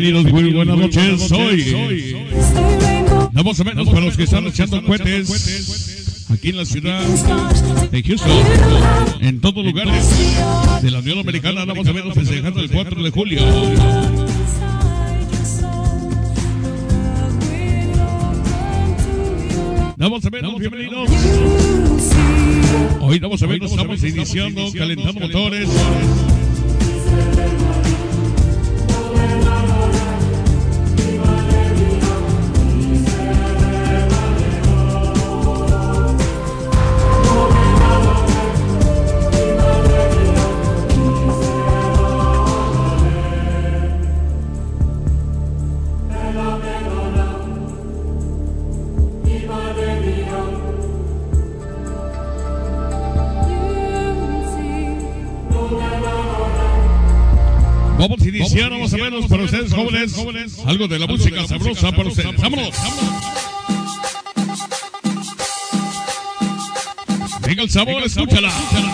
Bienvenidos, muy buenas noches. Soy. Vamos a menos para los que están echando cohetes aquí en la ciudad de Houston, en todos lugares de la Unión Americana, vamos a menos festejando el 4 de julio. Vamos a menos, bienvenidos. Hoy vamos a ver, estamos iniciando, calentando motores. Algo de la música sabrosa para ustedes. ¡Vámonos! Venga el sabor, escúchala. Venga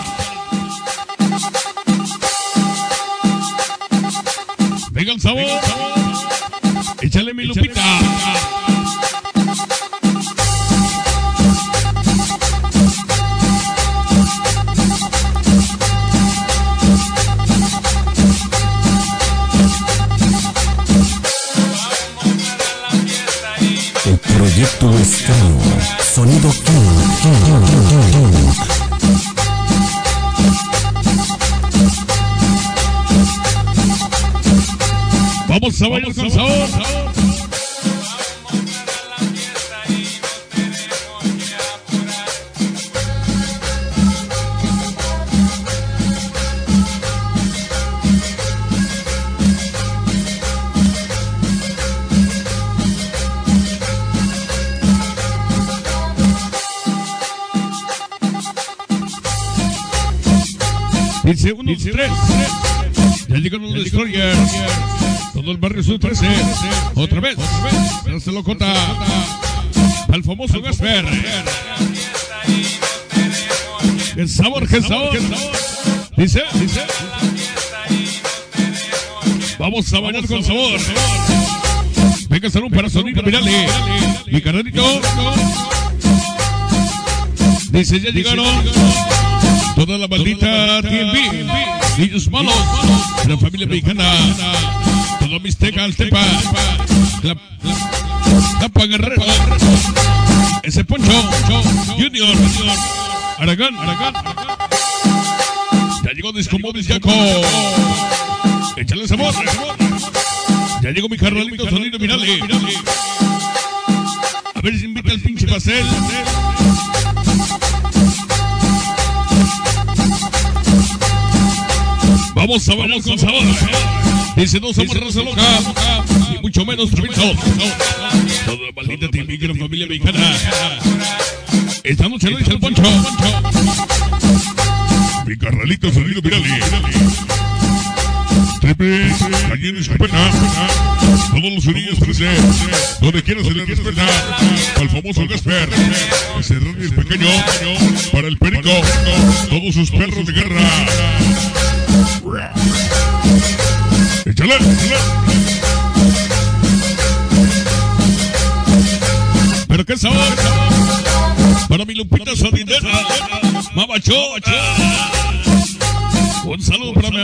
proyecto extraño. Sonido King. Vamos a bailar con sabor. Dice uno, tres. Ya llegaron los destroyers. Todo el barrio sub 13. Otra vez. No se lo cota. Al famoso Gasper. El sabor, que sabor. Dice, dice. Vamos a bailar con sabor. Venga, salud para sonido, mirale. Mi carnalito. Dice, ya llegaron. Toda la maldita TNB. Niños malos. La familia mexicana. Todo Mixteca, Altepa. La, la, Tapa Guerrero. Ese Poncho. Junior. Aragán. Aragán. Ya llegó Disco Móvil Jaco. Échale sabor. Ya llegó mi carnalito sonido, mirale. A ver si invita el pinche pastel. Vamos a bailar con sabor. Dice, no somos raza loca, ni mucho menos trapitos. Toda la maldita típica familia mexicana. Esta noche lo dice el poncho. Mi carnalito sonido virali. Triple, cayendo escopeta. Todos los unidos 13. Donde quieras se le respeta. Al famoso Gasper. Ese es pequeño. Para el perico. Todos sus perros de guerra. Échale, échale. Pero qué sabor. Para mi Lupita Sonidera. Mamachocha. Un saludo para mi,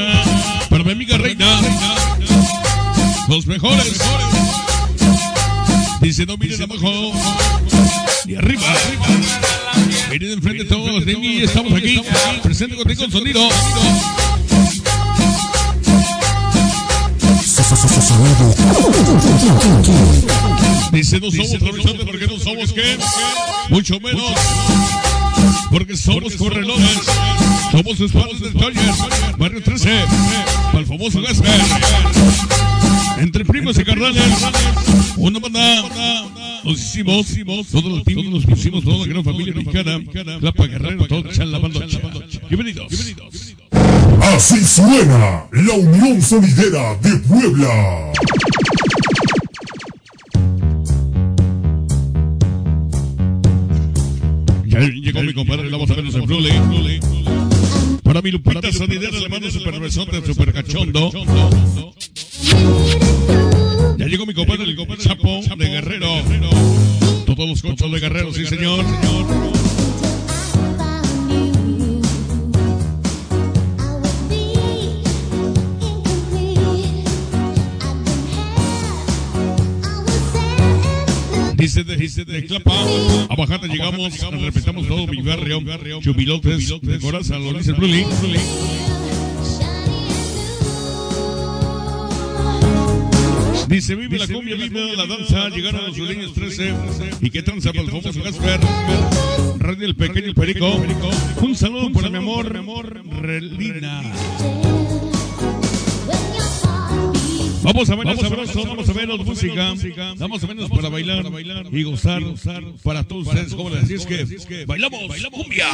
para mi amiga Reina. Los mejores. Dice, no miren abajo. Ni arriba. Miren enfrente todos de mí. Estamos aquí. Presente contigo el sonido. Dice, no somos travisantes porque no somos qué. Mucho menos. Porque somos corredores. Somos escuadros de Toyer. Barrio 13. Para el famoso Gasper. Entre primos y carnales. Una banda. Nos hicimos. Todos los teams nos pusimos. Toda la gran familia mexicana. Clapa Guerrero. Así suena la Unión Sonidera de Puebla. Ya llegó mi compadre, la vamos a vernos en Flule. Para mi Lupita Sonidera le mando super besote, super cachondo. Ya llegó mi compadre, el compadre Chapo de Guerrero. Todos los cochos de Guerrero, sí señor. Clapa, a Bajata llegamos, respetamos todo mi barrio, Chubilotes, de Coraza, lo dice Bruli. Dice, vive la cumbia, vive la danza, llegaron los sureños 13 y qué tranza para el famoso Gasper, Radio El Pequeño el Perico. Un saludo para mi amor, Relina. Vamos a ver sabroso, vamos a vernos música, vamos a vernos para bailar y gozar para todos ustedes jóvenes. Así es que bailamos, bailamos cumbia.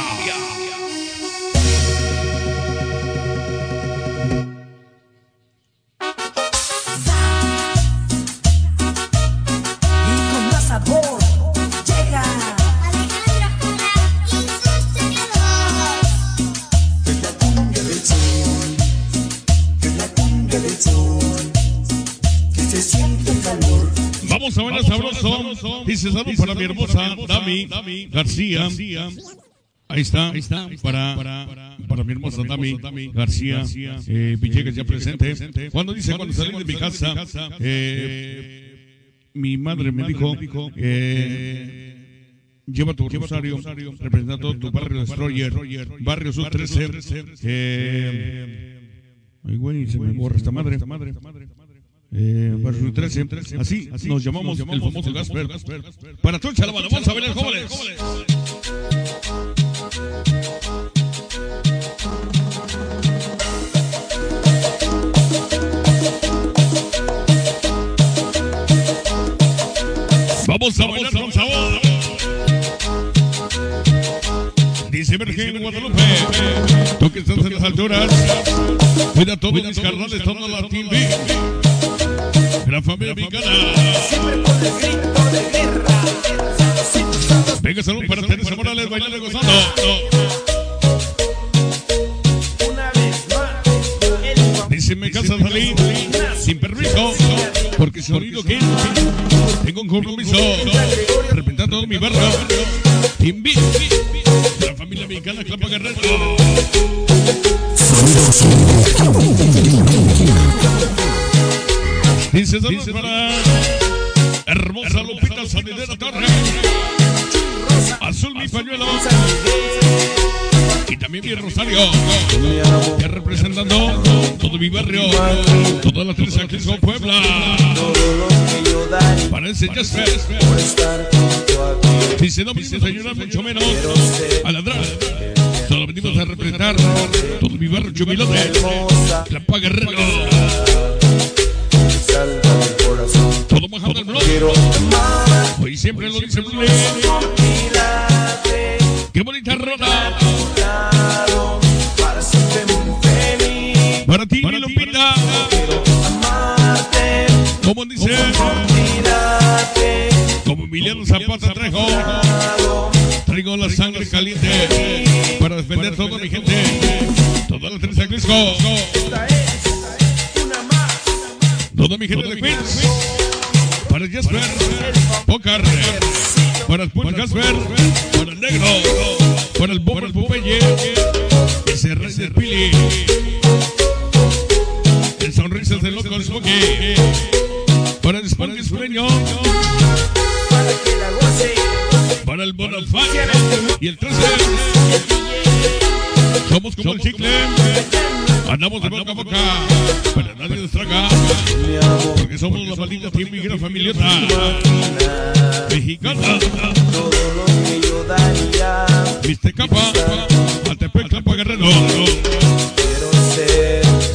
Dice saludos para mi hermosa Dami García. Ahí está, ahí está, para, para, mi hermosa Dami García, eh, Villegas ya presente. Cuando dice, cuando salí de mi casa, eh, mi madre me dijo, eh, lleva tu rosario, representando tu barrio Destroyer, barrio Sur 13, eh, ay güey, se me borra esta madre. Eh, barrio Sur 13, así, nos llamamos el famoso Gasper. Para Trocha la banda, vamos a ver el jóvenes. Vamos a bailar con sabor. Dice Virgen Guadalupe, tú que estás en las alturas, cuida todos mis carnales, toda la TV. La familia mexicana. siempre el grito de guerra. Venga, salud para Teresa Morales, bailando y gozando. Una vez más, Dice, me casa salir sin permiso, porque si sonido que tengo un compromiso, representar todo mi barrio. Te invito, la familia mexicana Clapa Guerrero. Sonido, sonido. Dice, saludos para hermosa Lupita Sanidera Torre. Azul mi pañuelo. Y también mi Rosario. Que representando todo mi barrio. Todas las tres aquí son Puebla. Que Parece a ti. Dice, no a ayudar mucho menos a ladrar. Solo venimos a representar todo mi barrio Chumilote. La Paga Guerrero. Corazón. Todo bajando el blog. Quiero amar, Hoy siempre lo dice Blue. Qué bonita rola. para siempre muy feliz. Para ti, mi Lupita. Quiero amarte, Como dice, como Emiliano Zapata Trejo. Traigo la sangre caliente para defender toda mi gente. Toda la Teresa Crisco. Toda mi gente de Queens. Para Jasper. Pocar. Para el Punch Jasper. Para el Negro. Para el Bobo el Popeye. Ese rey del Pili. El sonrisas del loco Smokey. Para el Smokey Sureño. Para que la goce, Para el Bonafide. Y el 13. Somos como el chicle. Andamos de boca a boca. Traga. mi amor, Porque somos la maldita team y gran familiota. Mexicana. todo lo que yo daría. Viste capa. Altepec, Capa Guerrero.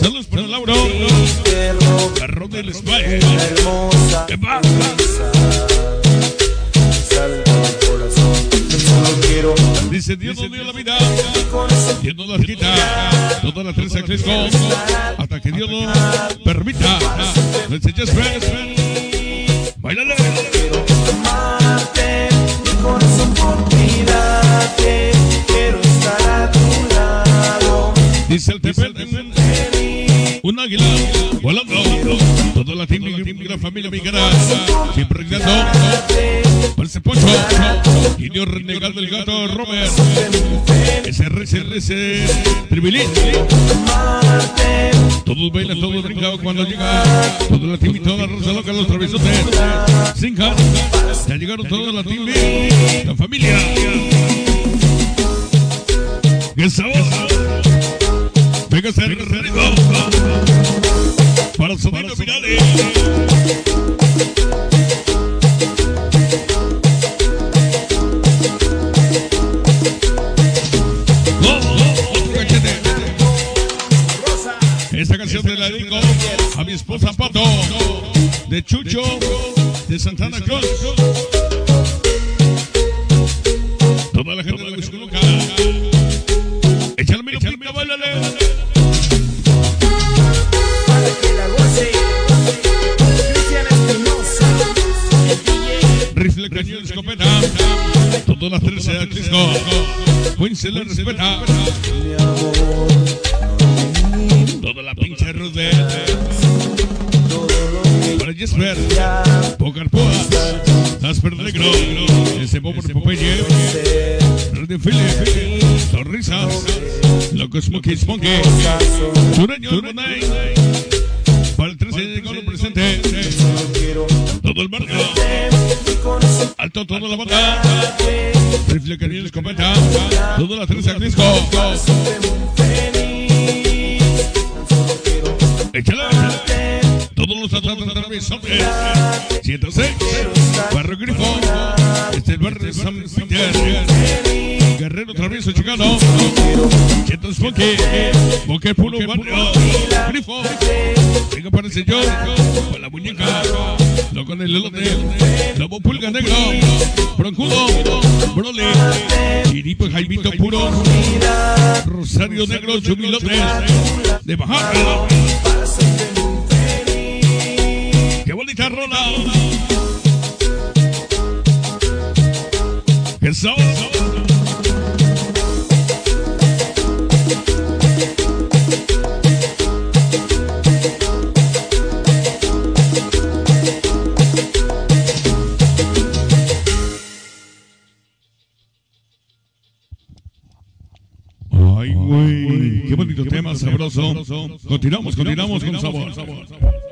Saludos para Lauro. Carrón del hermosa, ¿Qué va? Dice Dios nos dio la vida. Dios nos las quita. Toda la trenza Cresco. Hasta que Dios nos permita. No enseñes Bailale. quiero amarte, mi corazón por ti date. Quiero estar a tu lado. Dice el Tepel. Un águila volando. Toda la team, la familia mexicana. Siempre gritando. Parece Poncho. Indio renegado del gato Robert. Ese tribilín. Todos bailan, todos brincan cuando llega. Toda la team y toda la rosa loca, los traviesotes. Sinja. Ya llegaron toda la team, la familia. ¡Qué sabor! Venga, ser rico. Para subir los finales. Otro cachete. Esta canción te la dedico a mi esposa Pato, de Chucho, de Santana Cruz. Toda la gente Todas las tres de Crisco. Queen se respeta. Toda la pinche rude. Para Jesper. Pocarpoa. Asper Negro. Ese Bobo Popeye. Radio Philip. Sonrisas. Loco Smokey Smokey. Sureño Monay. Para el 13 de presente. Todo el barrio. Alto toda la banda. Rifle Cañón Escopeta. Todas las tres de Crisco. Échale. Todos los atrasos de 106. Barrio Grifo. Este es el barrio de San Peter. Guerrero Travieso Chicano. Cheto Smokey. Boque Puro Barrio. Grifo. Venga para el señor. Con la con el elote. Lobo Pulga Negro. Broncudo. Broly. Iripo Jaimito Puro. Rosario Negro. Chumilote. De Bajaca. ¡Qué bonita rola! ¡Qué sabor! Qué bonito tema sabroso. Continuamos, continuamos con sabor.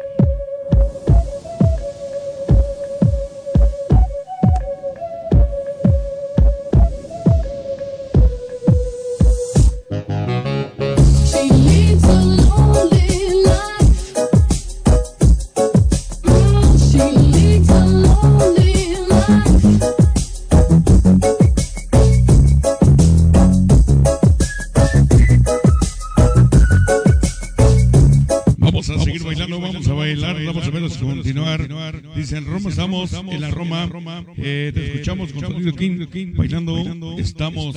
Eh, te escuchamos con Sonido King bailando. Estamos.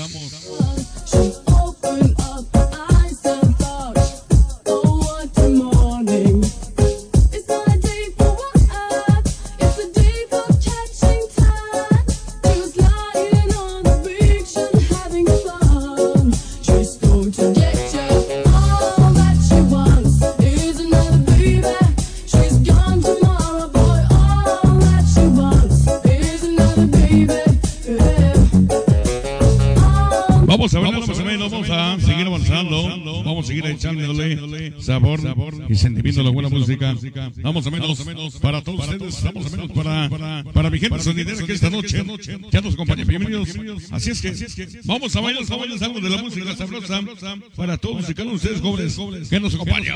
Vamos a o menos, vamos a seguir avanzando. Vamos a seguir echándole sabor y sentimiento a la buena música. Vamos a menos para todos ustedes, vamos a menos para, para mi gente sonidera que esta noche ya nos acompaña. Bienvenidos. Así es que vamos a bailar, vamos a bailar algo de la música sabrosa para todos y cada uno de ustedes jóvenes que nos acompañan.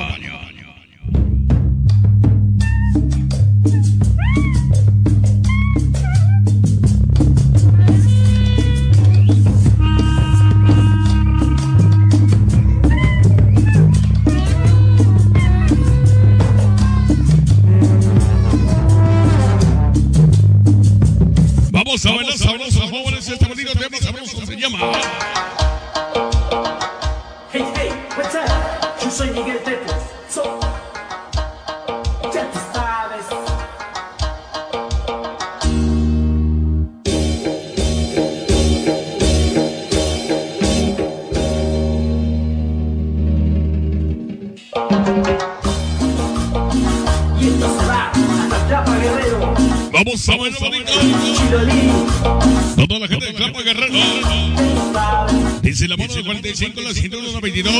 La mano de 45, la 122.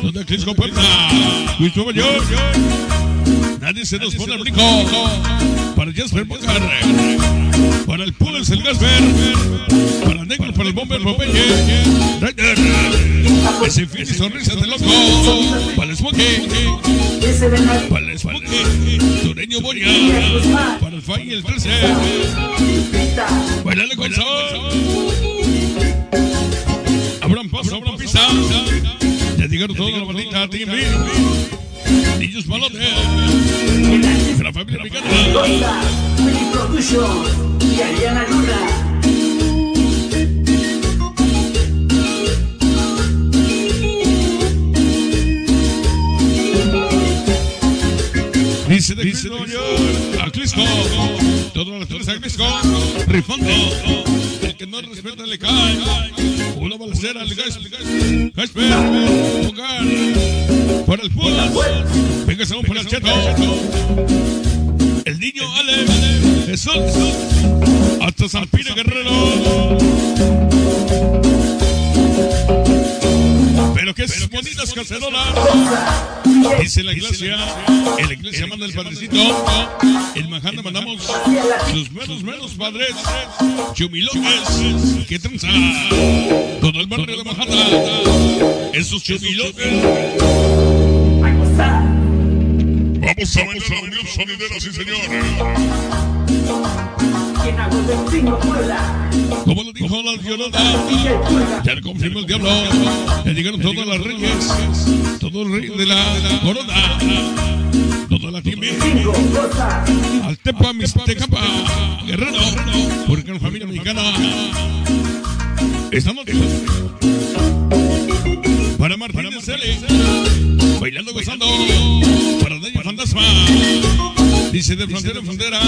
Donde Crisco Puerta. Luis Nueva York. Nadie se nos pone el brinco. Para Jasper Bocar. Para el Pules, el Gasper. Para Negro, para el Bomber Popeye. Ryder. Ese fin y sonrisa de loco. Para el Smokey. Para el Smokey. Sureño Boria. Para el Fay y el 13. pita, Bailale con sabor. Llegaron. Niños. De la familia Production y Ariana Luna. Dice de. A Clisco. Todas las tres a Clisco. Rifando. El que no respeta le cae. Balacera cae. Casper. Jugar. Para el pool. Venga, salón para el cheto. El niño Ale. Jesús. Hasta San Pire Guerrero. Pero que es bonitas cacerolas. Dice la iglesia, en la iglesia manda el padrecito, el Majanda mandamos sus menos menos padres, chumilones, que tranza, todo el barrio de Majanda, esos gozar, Vamos a bailar la unión sonidera, sí señor. Como lo dijo la Puebla, ya le confirmó el diablo, ya llegaron todas las reyes, todo el rey de la corona, toda la Costa, Altepa, Mixtecapa, Guerrero, porque la familia mexicana. Esta noche. Para Martínez Cele, bailando, gozando. Para Daño Fantasma. Dice de frontera en frontera.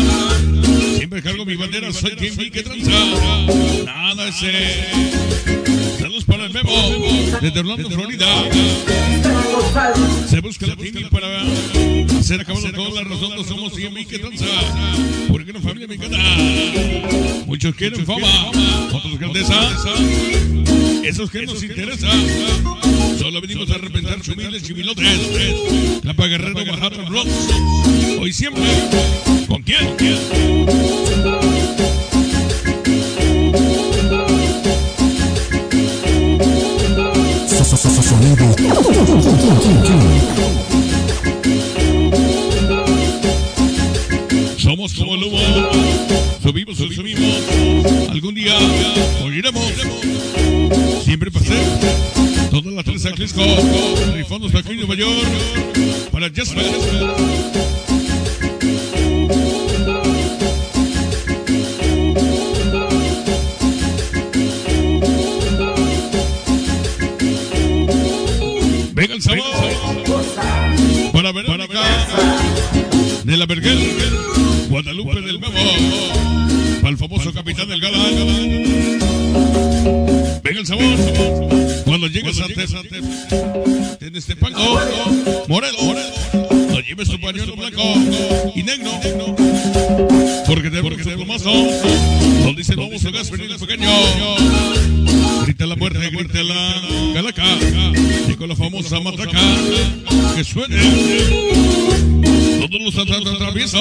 Siempre cargo mi bandera, soy quien vi que tranza. Nada para el Memo, desde Orlando, Florida. Se busca la timbre para hacer acabado todas las razones. Somos 100 mil que tranza. Porque una familia mexicana. Muchos quieren fama, otros grandeza. Esos que nos interesa. Solo venimos a representar humildes chimilotes. Capa Guerrero, Manhattan Rocks. Hoy siempre. ¿Con quién? So- Somos como el humo. Subimos, subimos. Algún día moriremos. Siempre pasé. Todas las tres a Clisco. Rifondos para Queen Nueva York. Para Jasper. De la Berguel. Guadalupe del Memo. Para el famoso capitán del Galán. Venga el sabor. Cuando llegues a Tesa, en este pango, Morelo, no lleves tu pañuelo blanco y negro, porque te porque te más no dice vamos a gas pequeño. Grita la muerte, grita la calaca, con la famosa matraca que suene. Todos los atra- atraviesos,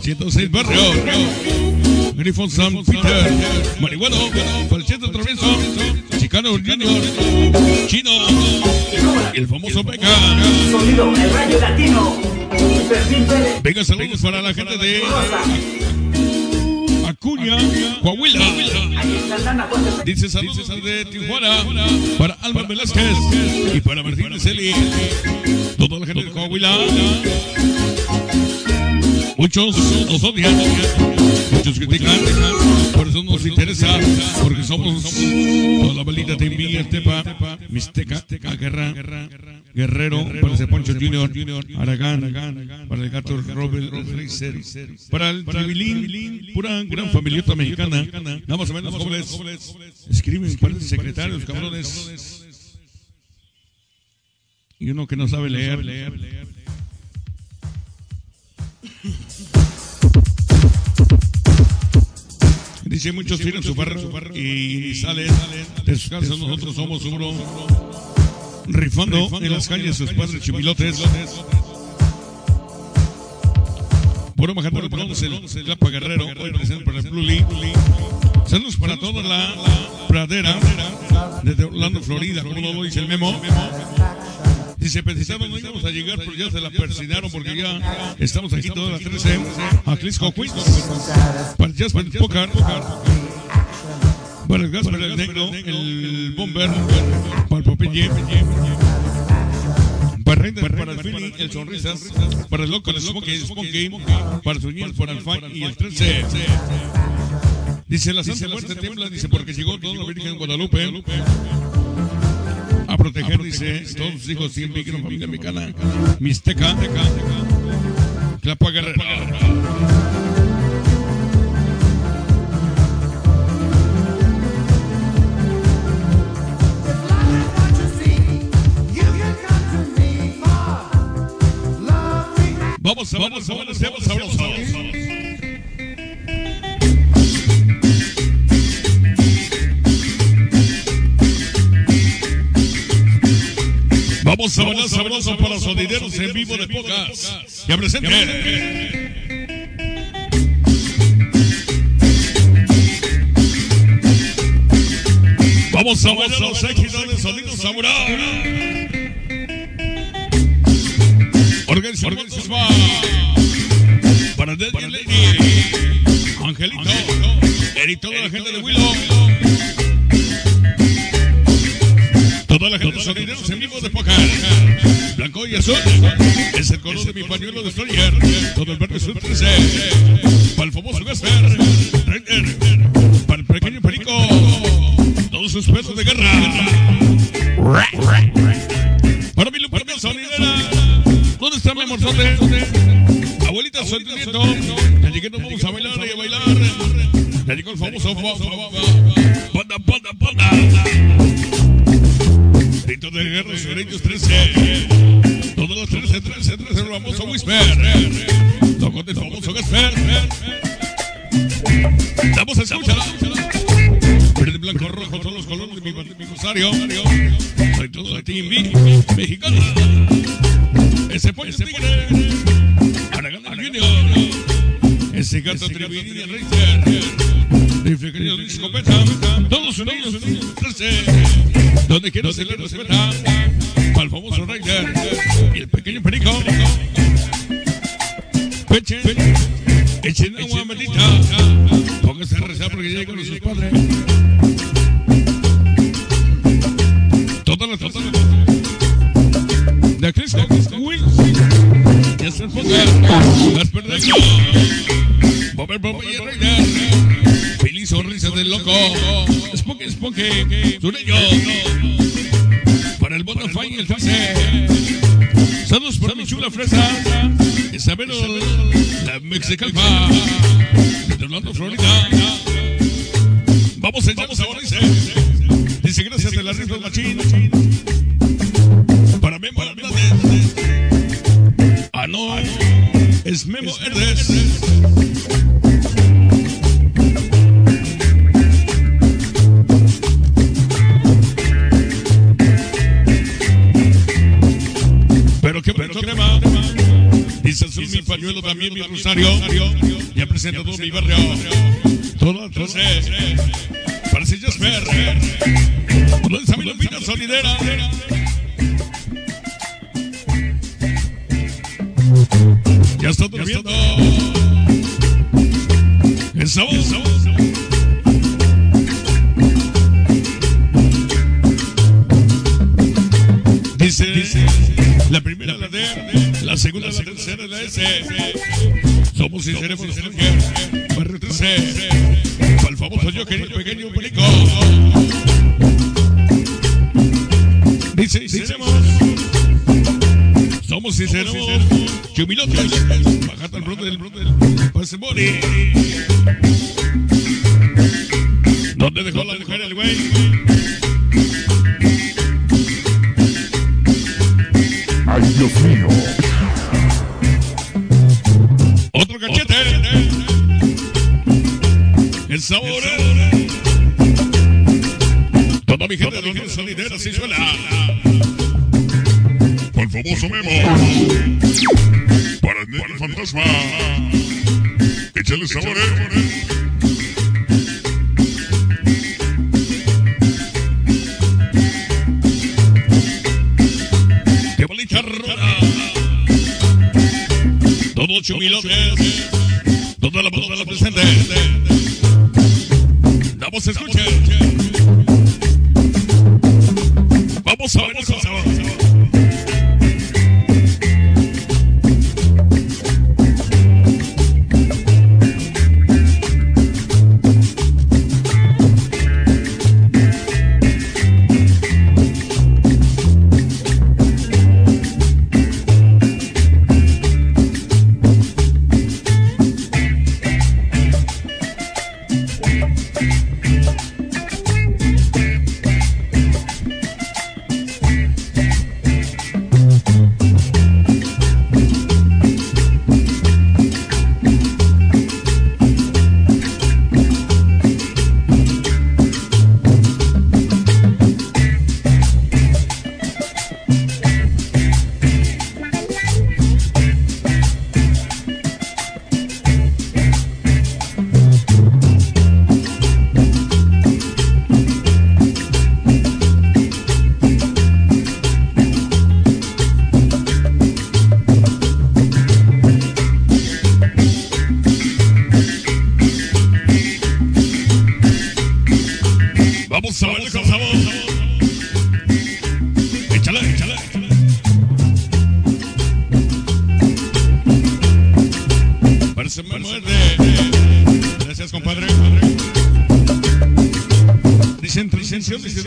106 barrios. Grifón San Peter, Marihuano, Falchete Travieso, Chicano Junior, Chino, y el famoso Beca. sonido, el rayo latino. Venga, saludos para la gente de Acuña, Coahuila. Dice saludos de Tijuana para Alma Velázquez y para Martín Celi. Toda la gente de Coahuila. Muchos nos odian, muchos critican, por eso nos interesa, porque somos toda la maldita de mi Estepa, Mixteca, Guerra, Guerrero, para ese Poncho Junior, Aragán, para el gato Robert Reiser, para el Tribilín, pura gran familieta mexicana, nada más o menos jóvenes, escriben para secretarios, cabrones, y uno que no sabe leer. Dice muchos tienen su farra y salen de sus casas. Nosotros somos uno rifando en las calles sus padres chimilotes. Puro Majadero Bronce, el Lapa Guerrero, hoy presente para el Blue Lee. Saludos para toda la pradera desde Orlando, Florida, como lo dice el memo. Dice, pensaban no íbamos a llegar, pero ya se la persinaron porque ya estamos aquí todas las 13 a Clisco Queens. Para el Jasper Pocar, para el Gasper el Negro, el Bomber, para el Popeye, para Render, para el Philly, el Sonrisas, para el Loco, el Smokey, el Smokey, para Suñel, para el Fine y el 13. Dice la Santa Muerte tiembla, dice porque llegó toda la Virgen Guadalupe a proteger, dice, todos sus hijos siempre que familia mexicana, Mixteca, Clapa Guerrero. Vamos a vamos a vamos a vamos a bailar sabroso para los sonideros en vivo de pocas. Ya presente. Vamos a bailar los éxitos de sonido samurai. Organiza, va. Para Dead. Angelito. Y toda la gente de Willow. Toda la gente de sonideros en vivo de Poca. Blanco y azul. Es el color de mi pañuelo de Stroyer. Todo el verde sur 13. Para el famoso Gasper. Para el pequeño perico. Todos sus pesos de guerra. Para mi Lupita sonidera. ¿Dónde está mi amor? ¿Dónde? Abuelita, soy tu nieto. Ya llegué, nos vamos a bailar y a bailar. Ya llegó el famoso Panda, panda, panda. Grito de guerra, sureños 13. Todos los 13, 13, 13, el famoso Whisper. Loco del famoso Gasper. Damos a escuchar. Verde, blanco, rojo, todos los colores de mi, de mi rosario. Soy todo de Team B, mexicano. Ese pollo ese tigre. Aragán Junior. Ese gato trividia Richter. Rifle querido de escopeta. Todos unidos. 13. Donde quiero se le respeta. Para el famoso Rider. Y el pequeño perico. Peche. Echen agua bendita. Póngase a rezar porque ya llegan sus padres. Todas las todas de Crisco, Wings, y es el poder, las perdidas, Bober, Bober y Reiner, feliz sonrisa del loco, Spooky, Spooky, sureño, para el Fase, saludos para mi chula fresa, Isabelo, la Mexicalpa, de Orlando, Florida, Ya presenta todo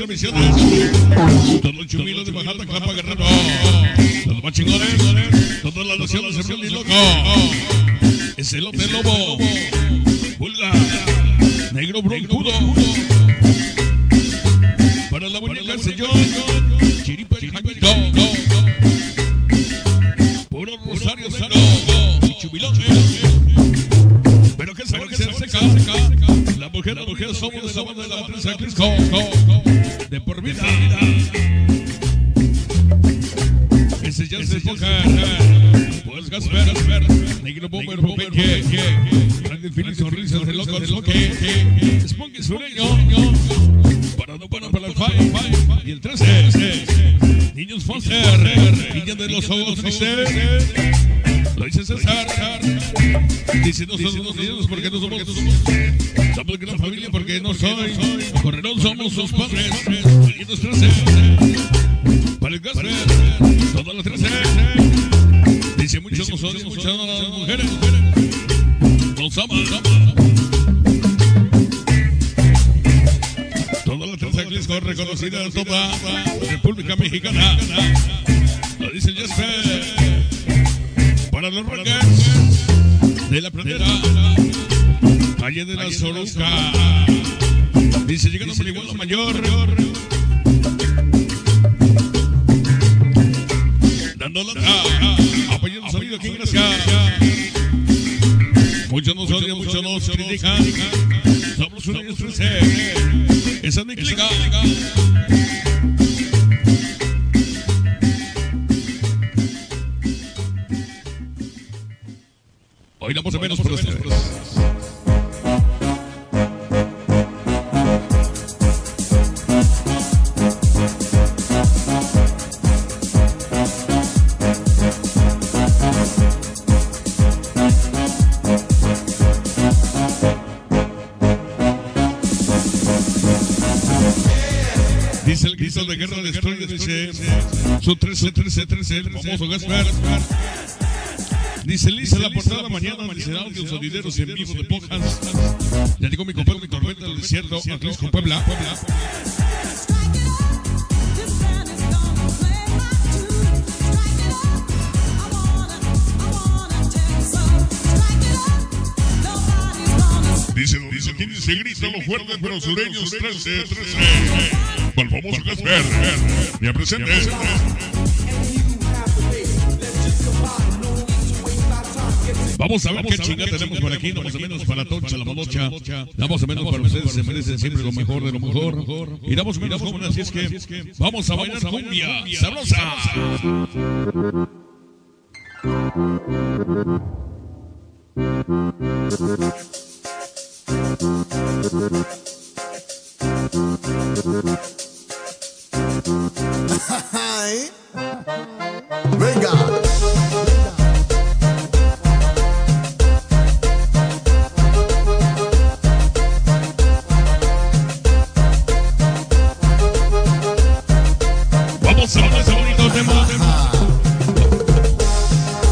misiones. Todos los chumilos de Bajata, Capa, Guerrero. Todos Los más chingones. Todas las naciones se vuelven loco. Es el hombre lobo. Anthony Dice, llegando por igual mayor. Dando la apoyando el sonido aquí, gracias. Muchos nos odian, muchos nos critican. De guerra de Strong Son 13, 13, 13, el famoso Gaspar. Dice Lisa, la portada mañana amanecerá audios sonideros en vivo de Pojas. Ya llegó mi compadre Tormenta del Desierto, Atlisco, Puebla. Dice, dice, quien se grita los fuerte, pero sureños 13, 13 el famoso que es Vamos a ver qué chingada tenemos por aquí, no más menos para Toncha, la Malocha. Damos a menos para ustedes, se merecen siempre lo mejor de lo mejor. Y damos menos como así es que vamos a bailar cumbia, sabrosa. Thank. Venga. Vamos a bailar ese bonito tema.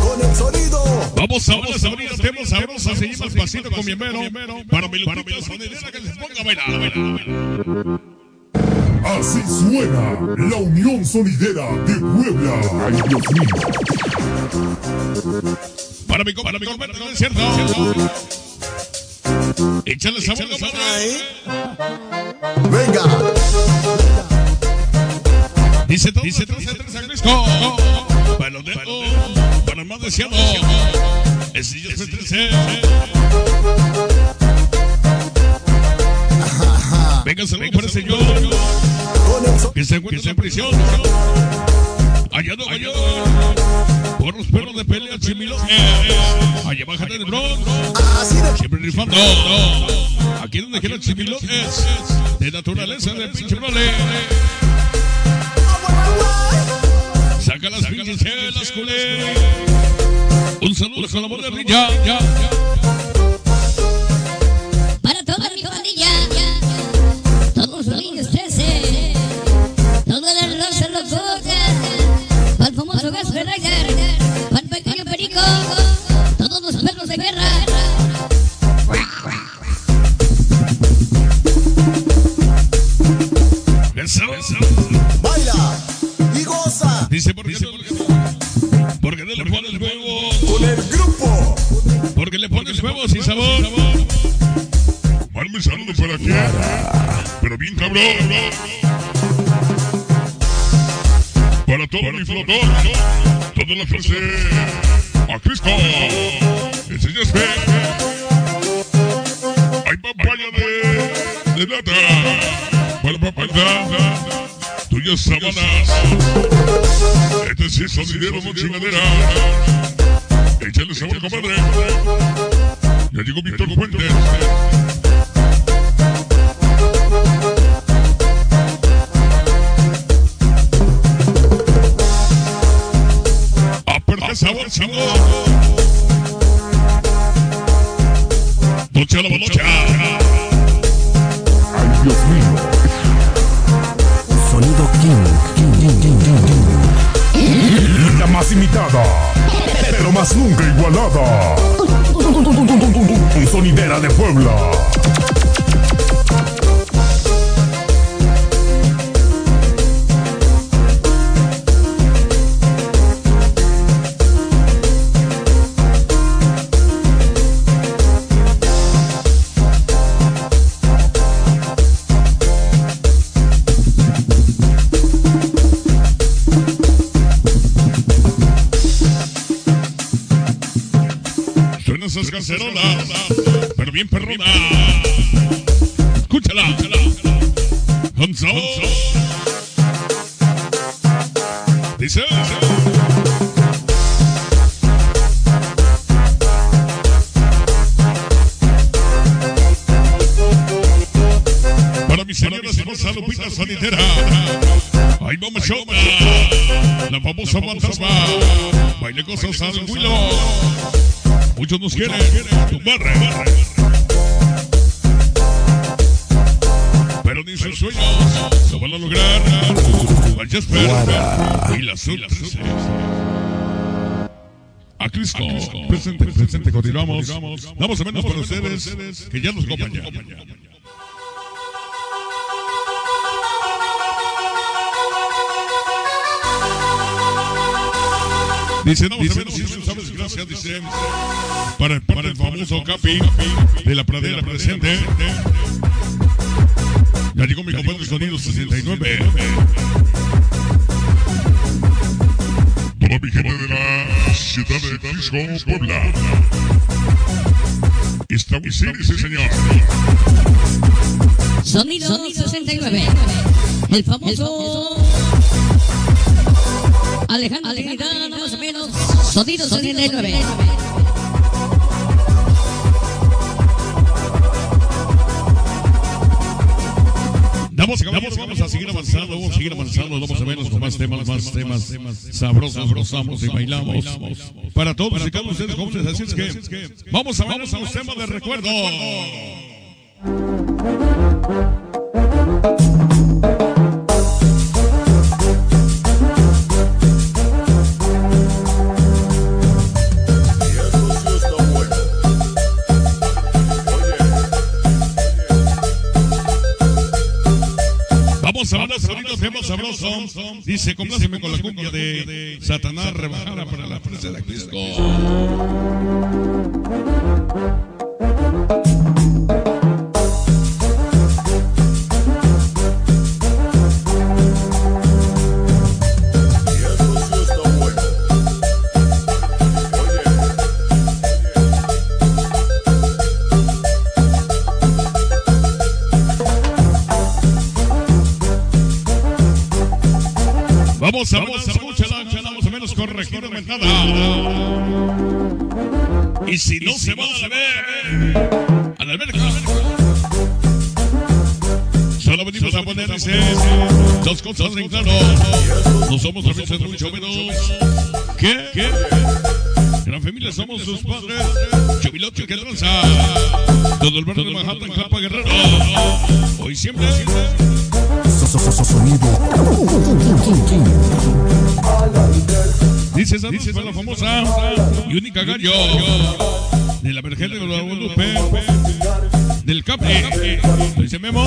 Con el sonido. Vamos a bailar ese bonito tema sabroso. Seguimos pasito con mi mero. Para mi lupita sonidera que les ponga a bailar. Así suena la Unión Sonidera de Puebla. Ay, Dios mío. Para mi compa, para mi compa, no es cierto. Échale sabor. Ay. Venga. Dice todo, dice todo, dice todo, Jalisco. Para los dedos, para el Venga, saludos para el señor que se encuentra en prisión. Allá no Nueva Por los perros de pelea chimilos. Allá baja de Bronx. Así de. Siempre rifando. Aquí donde quiera chimilotes. De naturaleza de pinche. Saca las pinches chelas, culé. Un saludo con la modernilla. Ya, ya. Para toda mi pandilla, el famoso gas Rider, para el pequeño perico, todos los perros de guerra. Eso. Baila y goza Dice porque le pones huevo. con el grupo. Porque le pones huevos y sabor. Para aquí. Pero bien cabrón. Para todo mi flotón. Toda la clase. A Crisco. El señor Fe. Hay papaya de, de nata. Para papaya. Tuyas sábanas. Este sí es sonidero, no chingadera. Échale sabor, compadre. Ya llegó Víctor Fuentes. Noche a la balocha. Ay, Dios mío. Sonido King. King, King, King, King, King. La más imitada, pero más nunca igualada. Sonidera de Puebla. Cacerolas, pero bien perrona. Escúchala, sabor. Dice. Para mi señora esposa Lupita Sanitera. Ahí vamos, show. La famosa fantasma. Baile cosas al. Muchos nos quieren tumbar. Pero ni sus sueños lo van a lograr. Al y la azul. A Crisco. Presente, presente, continuamos. Damos a menos para ustedes que ya nos acompañan. Dice, no, dice, no, para, para el famoso Capi de la pradera presente. Ya llegó mi compadre Sonido 69. Toda mi gente de la ciudad de Jalisco, Puebla. Estamos sí, sí, señor. Sonido, 69. El famoso Alejandro Trinidad, más o menos. Sonido 69. Vamos, vamos, vamos a seguir avanzando, vamos a seguir avanzando, vamos a vernos con más temas, más temas sabrosos, gozamos y bailamos. Para todos y cada ustedes jóvenes, así es que vamos a, vamos a los temas de recuerdo. Dice, compláceme con la cumbia de Satanás rebajada para la presa de Cristo. Cosas en claro. No somos amigos mucho menos. ¿Qué? ¿Qué? Gran familia somos sus padres. Chubilote y que tranza. Todo el barrio de Manhattan, Clapa Guerrero. Hoy siempre. Dice Santos fue la famosa y única gallo de la Virgen de Guadalupe del Capri. Dice Memo.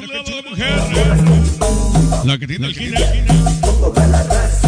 Chula la mujer. La que tiene la raza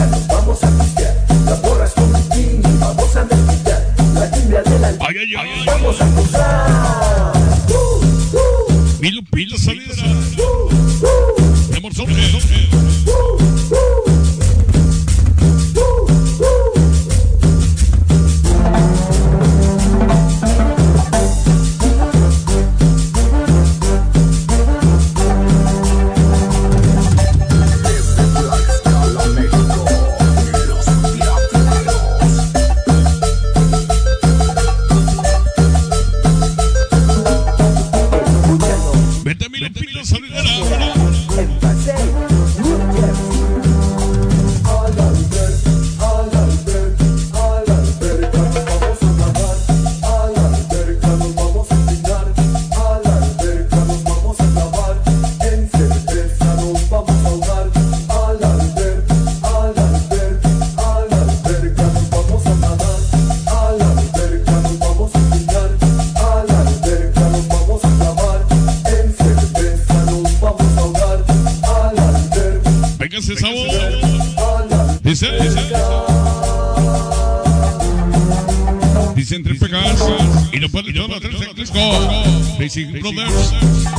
Basic Brothers,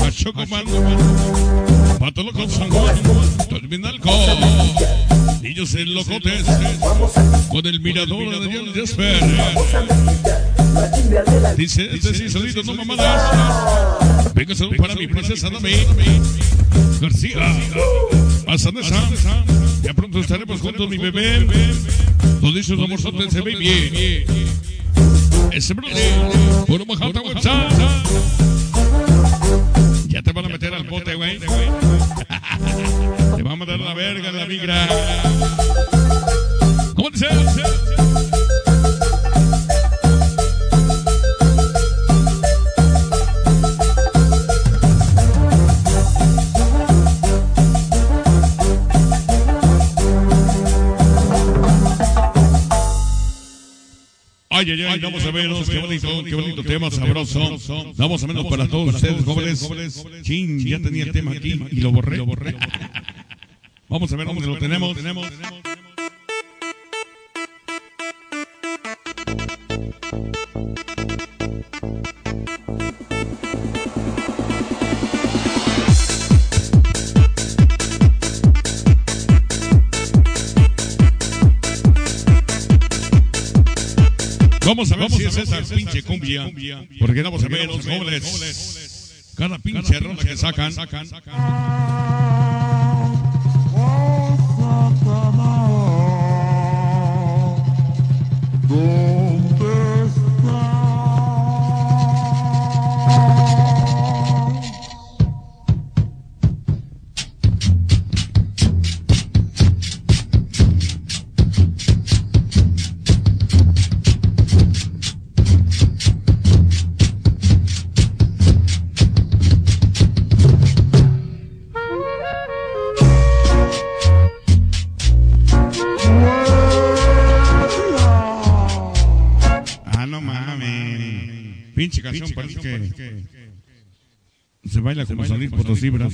a Chocoman, Pato Loco San Juan, Terminalco, Niños en Locotes, con el mirador de Daniel Jasper. Dice, este sí, solito, no mamadas. Venga, salud para mi princesa Nami García. A Sanesa. Ya pronto estaremos juntos, mi bebé. Los dichos amor son ese baby. Ese Ya te van a meter al bote, güey. Te van a mandar a la verga, la migra. ¿Cómo dice? Ay, ay, ay, vamos a vernos, qué bonito, qué bonito tema sabroso. Vamos a menos para todos ustedes, jóvenes. Chin, ya tenía el tema aquí y lo borré. Vamos a ver dónde lo tenemos. Vamos a ver si es esa pinche cumbia. Porque vamos a ver los jóvenes. Cada pinche rola que sacan. Que se baila como salir por los libras.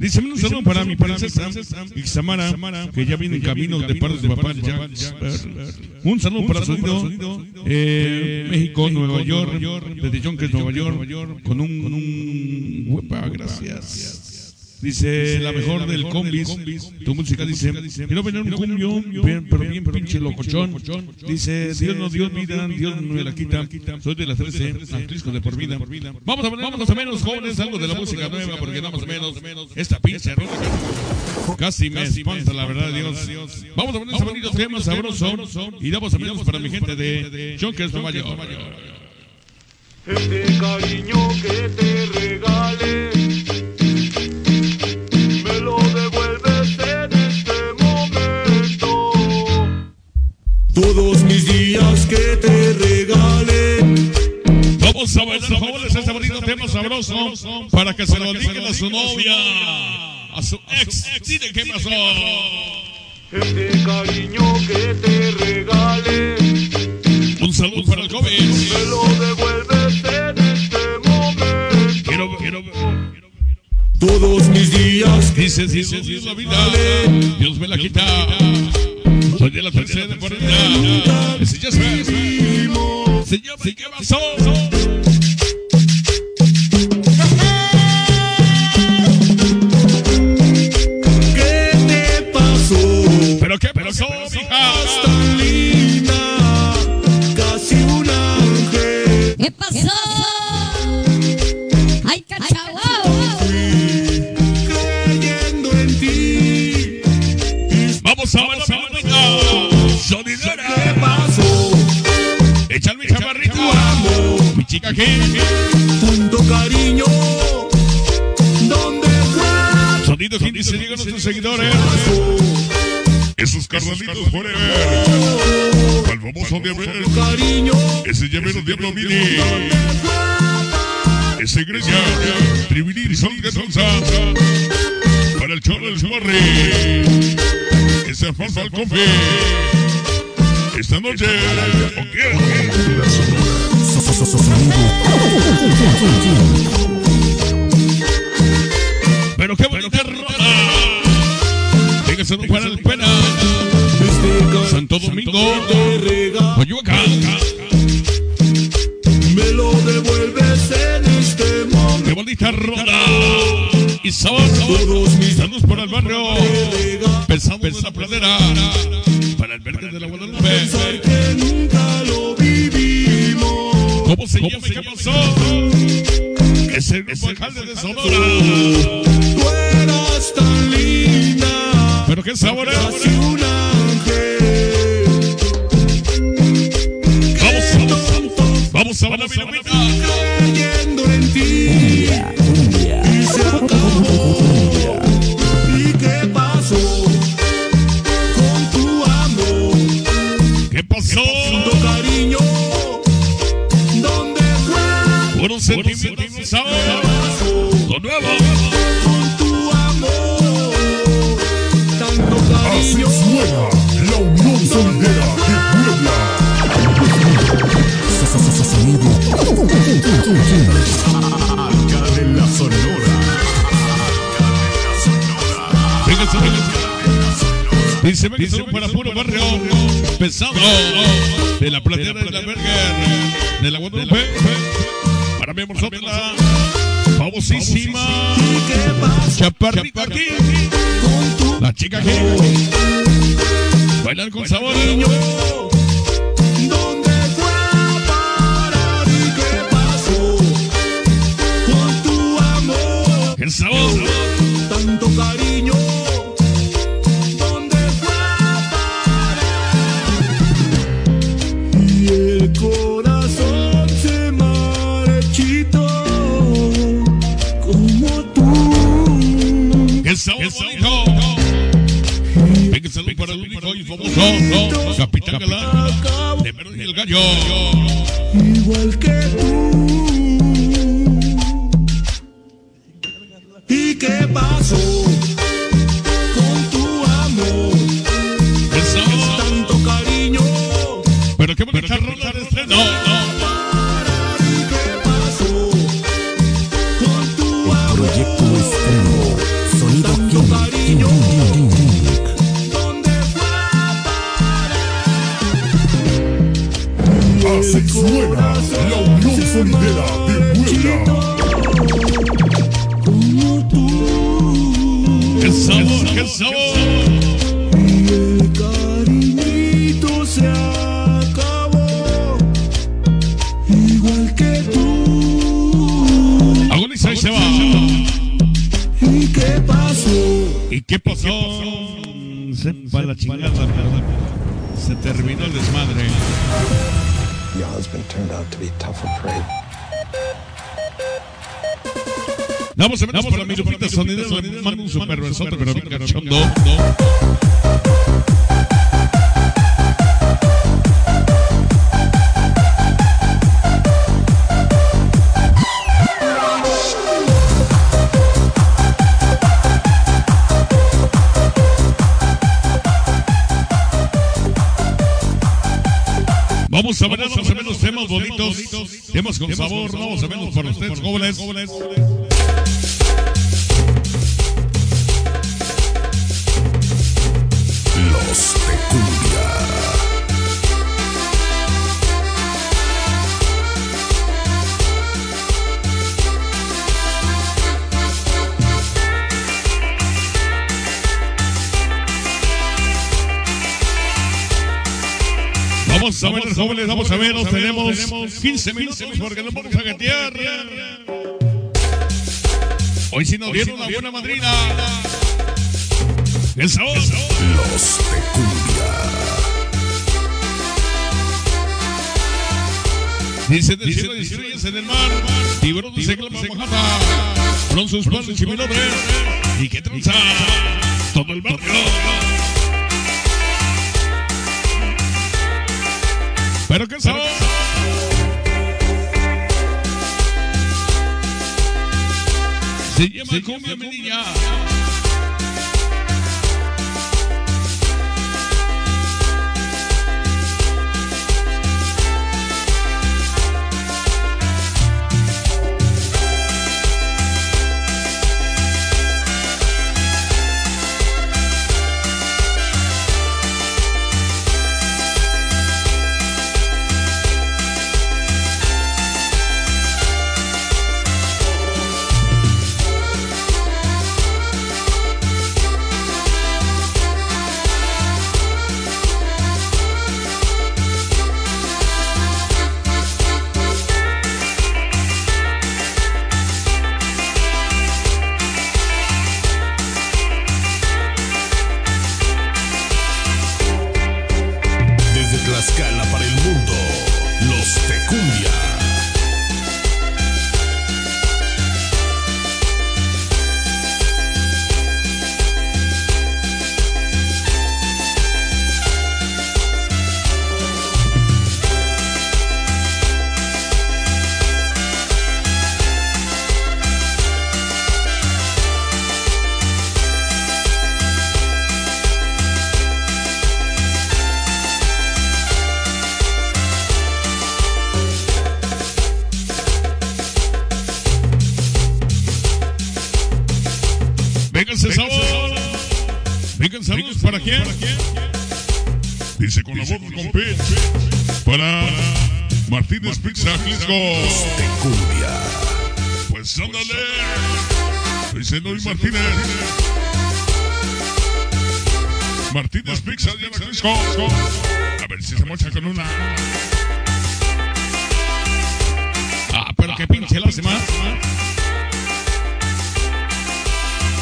Dice un saludo para mi princesa Ixamara, que ya viene en camino de parte de papá. Un saludo para sonido eh, México, Nueva York, desde es Nueva York, con un, con un huepa, gracias. Dice la mejor del combis. Tu música dice: Quiero venir un cumbio, bien- pero bien pinche locochón. Dice: Dios no dio vida, Dios no me la quita. Soy de las 13, actriz de por vida. Vamos a poner más o menos jóvenes algo de la música nueva, porque más o menos esta pinche casi me espanta, la verdad, Dios. Vamos a poner ese bonito tema sabroso y damos a menos para mi gente de Nueva York. Este cariño que te regale, mis días que te regale, Vamos a bailar, jóvenes, este bonito tema sabroso para que se lo digan a su novia, a su ex. Dile qué pasó. este cariño que te regale, Un saludo para el COVID. me lo devuelves en este momento. Quiero, quiero, Todos mis días que dice, dice, Dios la vida, Dios me la quita. Soy la tercera temporada. Ese ya se Se llama, ¿y qué pasó? Chica. Tanto cariño. ¿Dónde fue? Sonido que dice llegan nuestros seguidores. Esos carnalitos forever. Al famoso diablo. Cariño. Ese llamero diablo mini. Ese greña. Tribilín y son. Para el chorro del sumarre. Ese alfalfa al confe. Esta noche. Ok. Pero qué que rola. Fíjese para el pena. Santo Domingo. Coyoacán. Me lo devuelves en este ¡Qué momento. bonita rola! Y Todos mis saludos para el barrio. Pensamos en la pradera. Para el verde de la Guadalupe. ¿Cómo se llama? ¿Qué pasó? Es el grupo alcalde de Sonora. Tú eras tan linda. Pero qué sabor es. Un ángel. Vamos, vamos a bailar, mira, mira. creyendo Dice, ven que saludo para puro barrio. Pesado. De la platera de la Berger, de la Guadalupe. Para mi amor, de la famosísima. Chaparrita. Aquí. La chica aquí. Bailar con sabor. Famoso Capitán Galán de Verde y el Gallo. igual que besote, pero Vamos a ver, jóvenes, vamos a ver, nos tenemos 15 minutos porque nos vamos a gatear. Hoy sí nos dieron una buena madrina. El sabor. Los de cumbia. Dice del cielo estrellas en el mar. Tiburón de segla mamajata. Con sus palos y. Y que tranza. Todo el barrio. Pero qué sabor. Se llama cumbia menilla. Digan Jalisco. De cumbia. Pues ándale. Dice Noy Martínez. Martínez Pizza de Jalisco. A ver si se mocha con una. Ah, pero qué pinche la semana.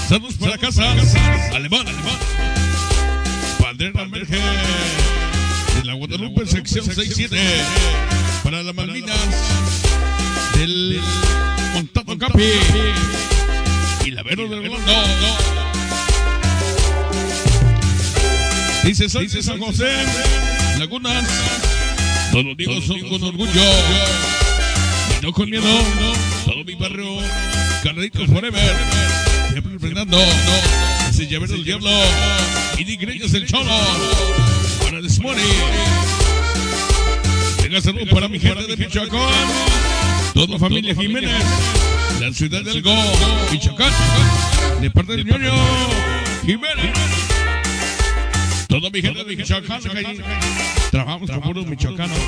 Saludos para casa. Alemán, alemán. Bandera Merge. De la Guadalupe, sección 67. Para las Malvinas. Del Montato Capi. Y la Vero del Mundo. Dice San José. Lagunas. No lo digo son con orgullo. Y no con miedo. Todo mi barrio. Carlitos Forever. Siempre Fernando. Ese llavero del diablo. Y Nick Reyes el cholo. Para Desmoni. Salud para mi gente de Michoacán. Toda familia Jiménez. La ciudad del Go. Michoacán. De parte del ñoño. Jiménez. Toda mi gente de Michoacán. Trabajamos con puros michoacanos.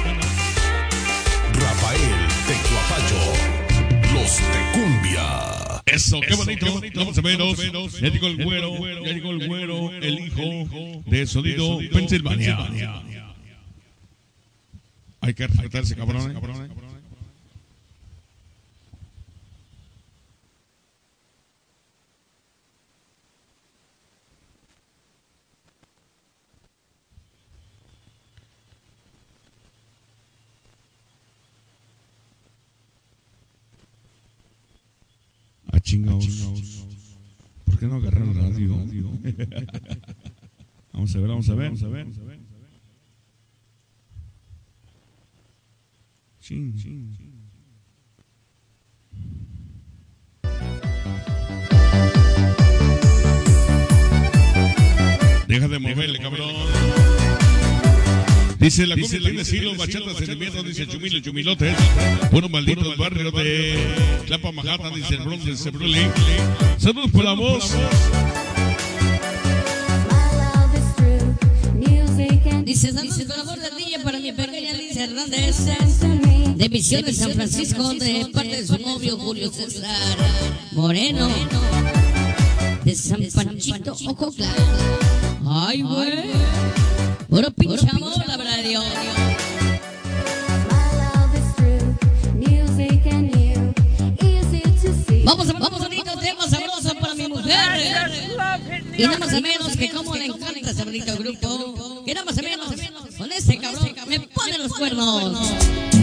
Rafael de Guapacho. Los de cumbia. Eso, qué bonito. Vamos a verlos. Ya llegó el güero. Ya llegó el güero. El hijo de Sonido, Pensilvania. Hay que respetarse, cabrones. A chingados. ¿Por qué no agarraron radio? vamos a ver, vamos a ver, vamos a ver. Chin, chin. Deja de moverle, cabrón. Dice la cumbia tiene siglo, bachata, sentimiento, dice Chumilo, Chumilotes. Uno maldito del barrio de Clapa Majata, dice el Bronx, dice. Saludos por la voz. Dice, saludos por amor de niña para mi pequeña Alicia Hernández. De Misión de San Francisco, de parte de su novio Julio César Moreno. De San Panchito, Ococla. Ay, güey. Puro pinche amor, la verdad, Dios. Vamos a vamos a bonito tema sabroso para mi mujer. Y nada más o menos que como le encanta ese bonito grupo. Que nada más o menos con ese cabrón me pone los cuernos.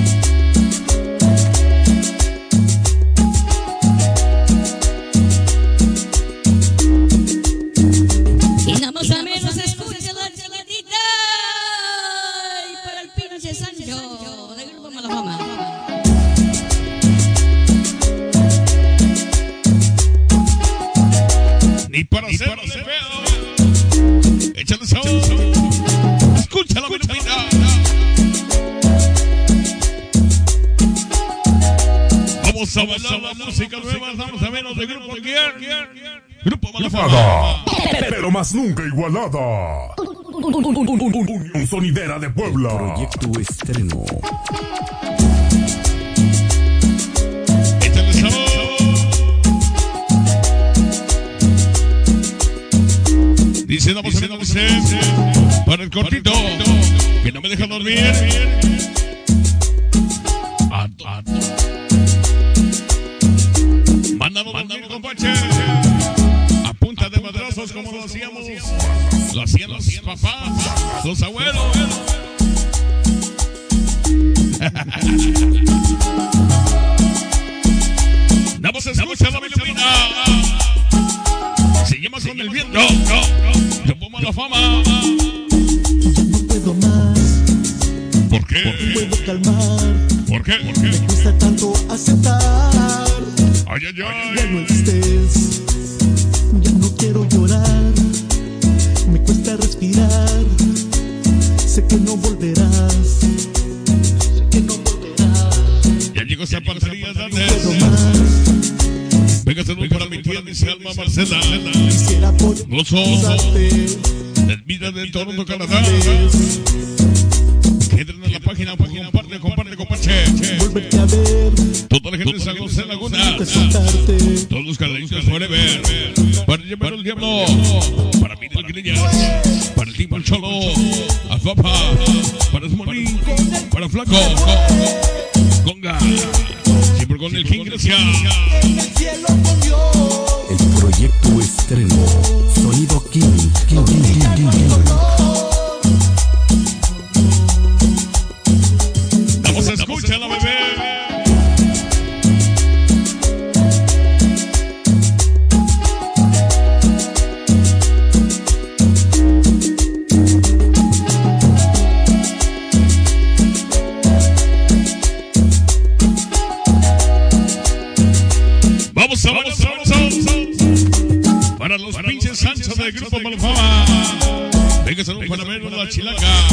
Ni para hacer de pedo. Échale sabor. Escucha la melodía. Vamos a bailar la música nueva. Vamos a vernos de grupo quién. Grupo Malafama. Pero más nunca igualada. Unión Sonidera de Puebla. Proyecto estreno. Dice, a ver. Para el cortito. Que no me deja dormir. Ah, ah. Mándalo dormir, compadre. A punta de madrazos como lo hacíamos. Lo hacían los papás, los abuelos. Escuchar la melodía. Se llama con el viento. Yo pongo la fama. No puedo más, ¿Por qué? puedo calmar, ¿Por qué? ¿Por qué? cuesta tanto aceptar. Ay, ay, Ya no ay. estés, ya no quiero llorar, me cuesta respirar. Sé que no volverás, sé que no volverás. Ya llegó esa parcería, No más, Venga, saludos dice Alma Marcela. Poder Gozo. besarte Elvira de Toronto, Canadá. Entren a la página, pues, comparte, comparte, comparte. Toda la gente de San José Laguna. Todos los canadienses forever. Para llevar el diablo. Para mí, Guilillas. Para el tipo El Cholo. A Papa. Para Smolín. Para Flaco. Conga. Con el King Gracia. En el proyecto extremo. Sonido King. King, King, King, King, para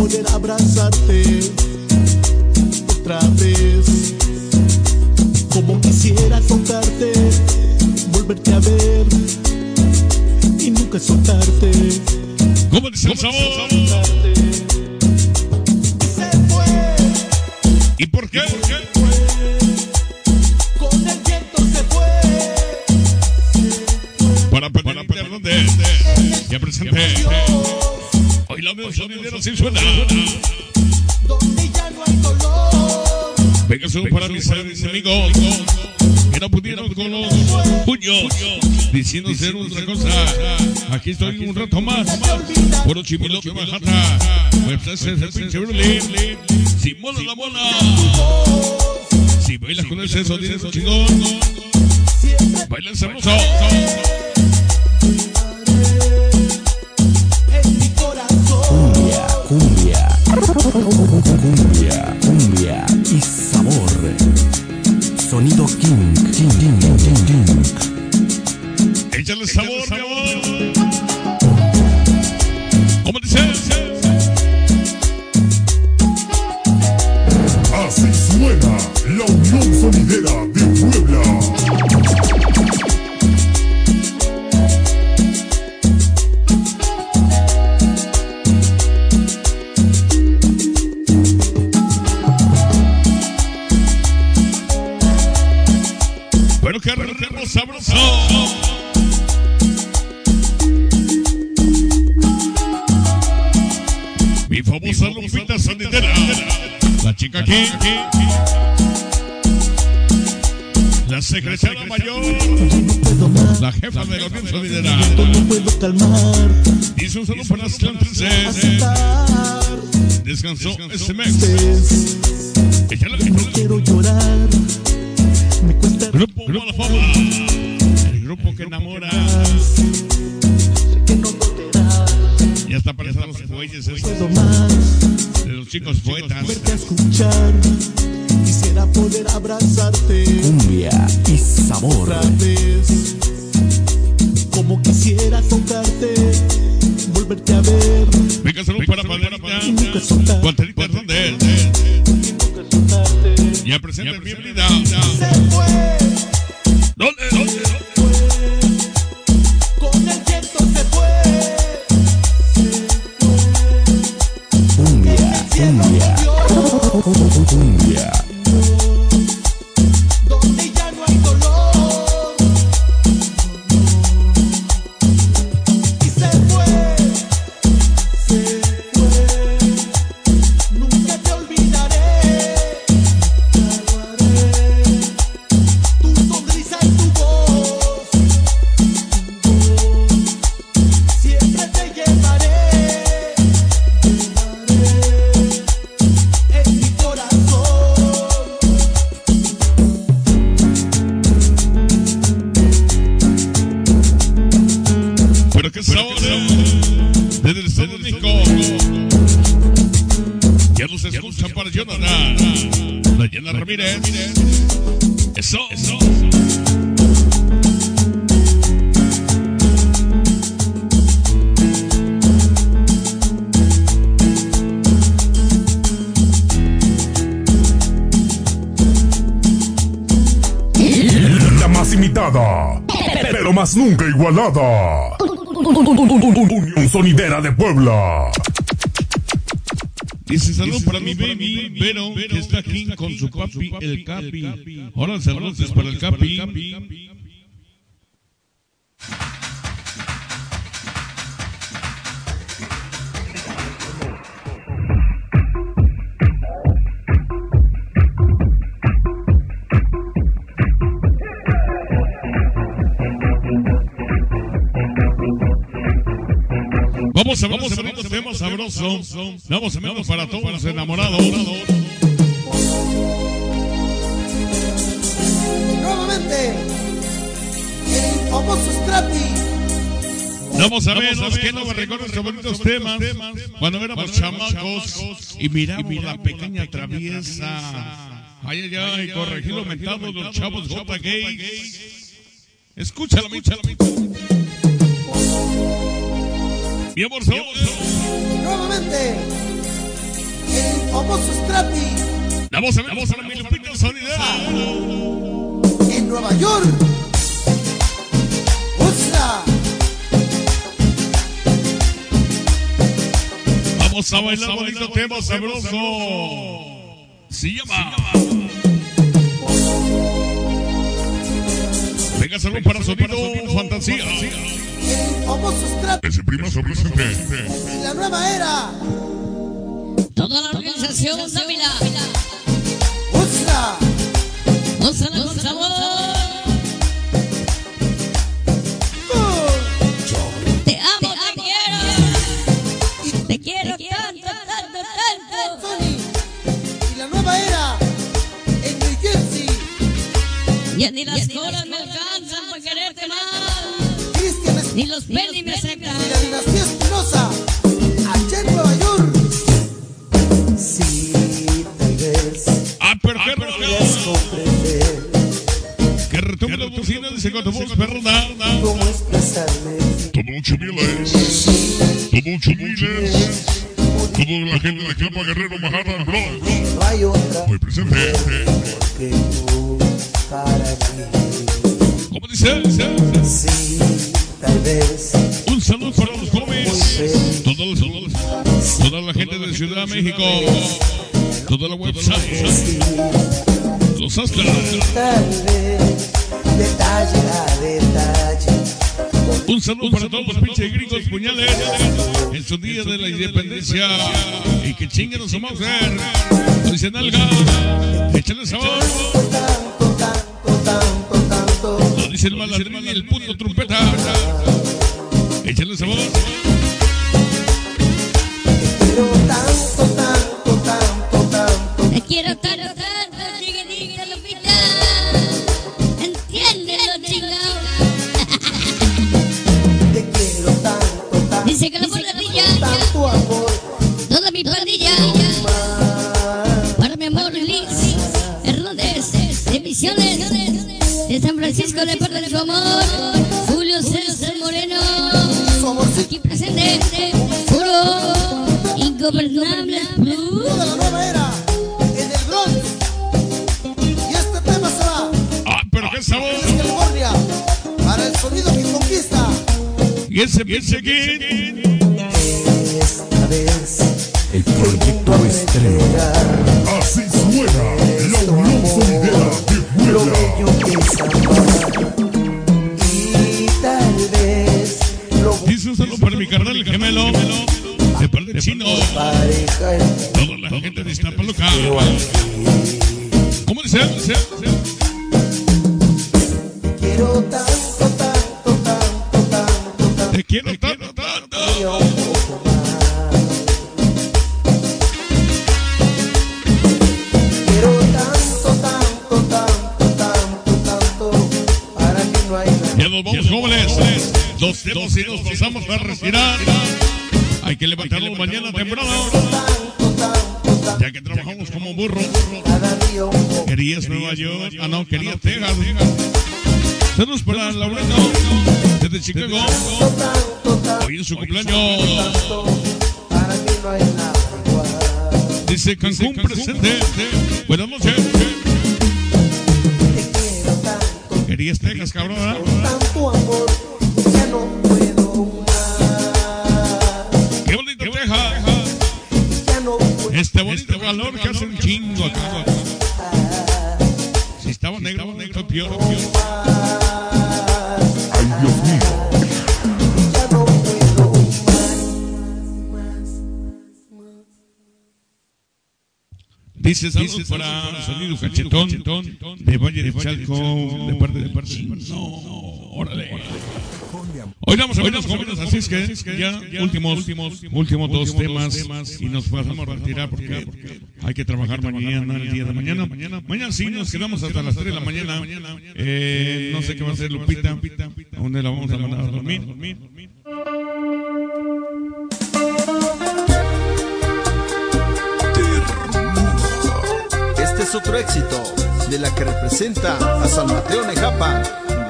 poder abrazarte otra vez. Como quisiera tocarte, volverte a ver y nunca soltarte. ¿Cómo dice el sabor? soltarte. Se fue, ¿Y por qué? con el viento se fue. Para Pedro Hernández. Ya presente. Hoy la veo sonidera sin suena. Donde ya no hay dolor. Venga, solo para mis amigos que no pudieron con los puños diciendo ser otra cosa. Aquí estoy un rato más. Puro chimilote bajata. Pues ese es el pinche Brulín. Si mola la bola. Si bailas con ese sonido chingón. Bailan sabroso. Cumbia. Cumbia, y sabor. Sonido King. King, King, King, King. Échale sabor, mi amor. La secretaria mayor. La jefa de la Sonidera. Llanto no puedo calmar. Hizo un saludo para las. Aceptar. Descansó este mes. Igualada. Unión Sonidera de Puebla. Dice salud para mi baby Vero, que está aquí con su papi, el Capi. Ahora saludos para el Capi. Sabroso. Vamos a menos para todos los enamorados. Nuevamente, el famoso Scrappy. Vamos a ver, los que no me recuerdan estos bonitos temas. Cuando éramos chamacos y miramos la pequeña traviesa. Ay, ay, ay, corregido mentado de los chavos J. Gays. Escúchala, escúchala. Mi amor, Nuevamente, el famoso Scrappy. Vamos a ver, vamos a ver mi Lupita Sonidera. En Nueva York. ¡Usa! Vamos a bailar bonito tema sabroso. Se llama. Venga, salud para sonido fantasía. El famoso Scrappy. Ese primazo presente. En la nueva era. Toda la organización Dávila. ¡Usa! Gózala con sabor. Te amo, te quiero. Te quiero tanto, tanto, tanto. Sony. Y la nueva era. En New Jersey. Ya ni las colas Ni los pelis me aceptan. dinastía Espinosa. Allá en Nueva York. Sí, tal vez Ah, comprender Que cómo expresarme. Mucho miles. Todo mucho miles. Toda la gente de Clapa Guerrero, Manhattan, Bronx. No hay otra Muy presente. que tú para mí. ¿Cómo dice? Sí, tal vez Un saludo para los jóvenes. Toda la, toda la gente de Ciudad de México. Toda la website. Los Astra. tal vez detalle a detalle. Un saludo para todos los pinches gringos puñales en su día de la independencia y que chinguen a ver. Dice Nalga, échale sabor. Dice el malandrín el puto trompeta. Échale sabor. Ingobernable. Toda la nueva era. En el Bronx. Y este tema se va. Ah, pero qué sabor. En California. Para el sonido que conquista. Y ese pinche aquí. Esta vez El proyecto estrella. Es Toda la gente de Iztapalapa. Chicago. Hoy su cumpleaños. Dice Cancún presente. Buenas noches. Dice saludos para sonido cachetón de Valle de Chalco de parte de parte. No, órale. Hoy vamos a ver los jóvenes, así es que ya últimos, últimos, últimos dos temas y nos pasamos a retirar porque hay que trabajar mañana, el día de mañana. Mañana sí nos quedamos hasta las 3 de la mañana. Eh, no sé qué va a hacer Lupita, a dónde la vamos a mandar a dormir. Es otro éxito de la que representa a San Mateo Nejapa,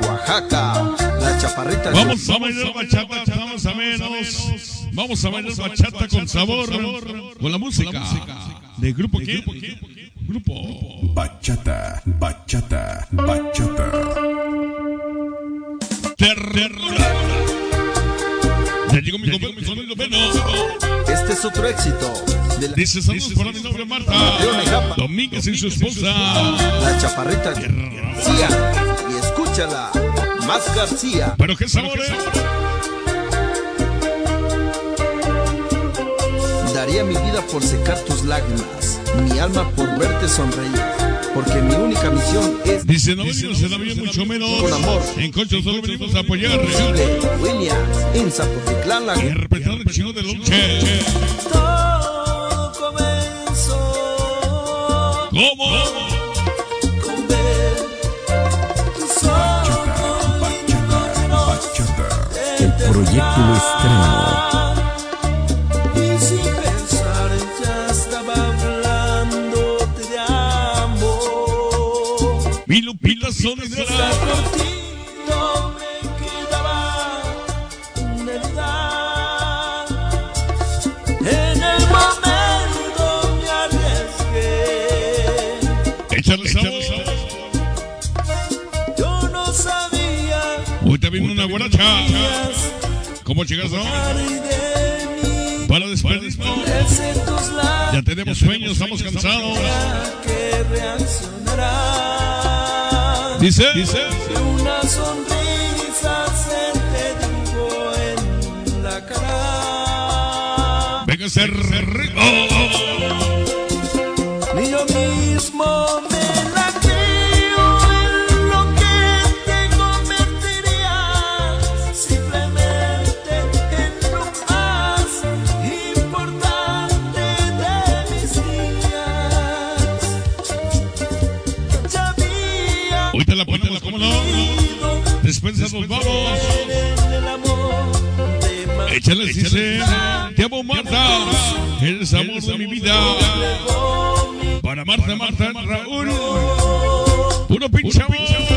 Oaxaca, la chaparrita. Vamos a bailar bachata, vamos a menos. Vamos a bailar bachata con sabor, con la música de grupo qué? Grupo. Bachata, bachata, bachata. Terror. Mi compañero. Este es otro éxito Dice saludos para mi novia Marta. Domínguez y su esposa. la chaparrita García. Y escúchala, más García. Pero qué sabor, eh. Daría mi vida por secar tus lágrimas, mi alma por verte sonreír, porque mi única misión es Dice no venimos en avión mucho menos. Con amor. En Concho solo venimos a apoyar. Sigue Williams en Zapotitlán, la Y el chino de lonche. ¿Cómo? con ver tus ojos lindos El proyecto lo extraño. y sin Vino una guaracha. días ¿Cómo llegas, no? Para labios Ya tenemos sueños, estamos cansados. que reaccionará. Dice, dice. Una sonrisa se te dibujó en la cara. Venga a ser rico. Ni yo mismo Nos vamos. Échale, dice. Te amo, Marta. Eres amor de mi vida. Para Marta, Marta, Raúl. Puro pinche amor.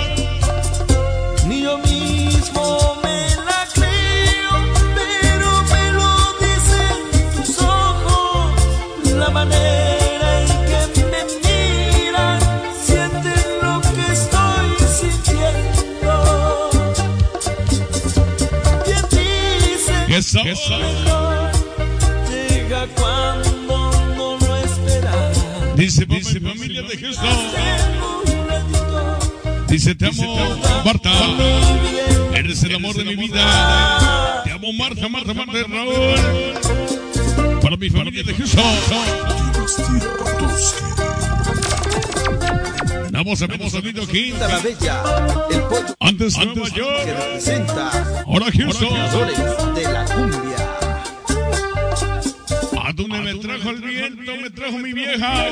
Esperas. Dice, dice familia de ratito Dice, te amo, Marta. Eres el amor de mi vida. Te amo, Marta, Marta, Marta, Raúl. Para mi familia de Jesús. Estamos en Menos Sonido aquí. Antes, antes Nueva Que representa. Ahora Houston. De la cumbia. A donde me trajo el viento, me trajo mi vieja.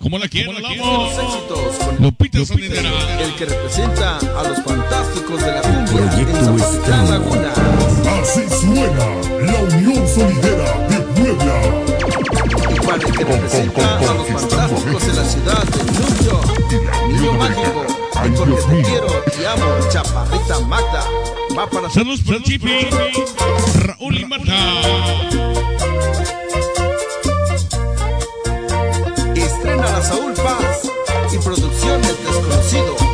Como la quiero, la amo. Lupita, El que representa a los fantásticos de la cumbia. Proyecto en Laguna. Así suena la Unión Solidera. Extraño. que representa a los fantásticos de la ciudad de New York. Niño mágico, porque te quiero y amo, chaparrita Magda. Va para Saludos para Chipi, Raúl y Marta. Estrena la Saúl Paz y producción del desconocido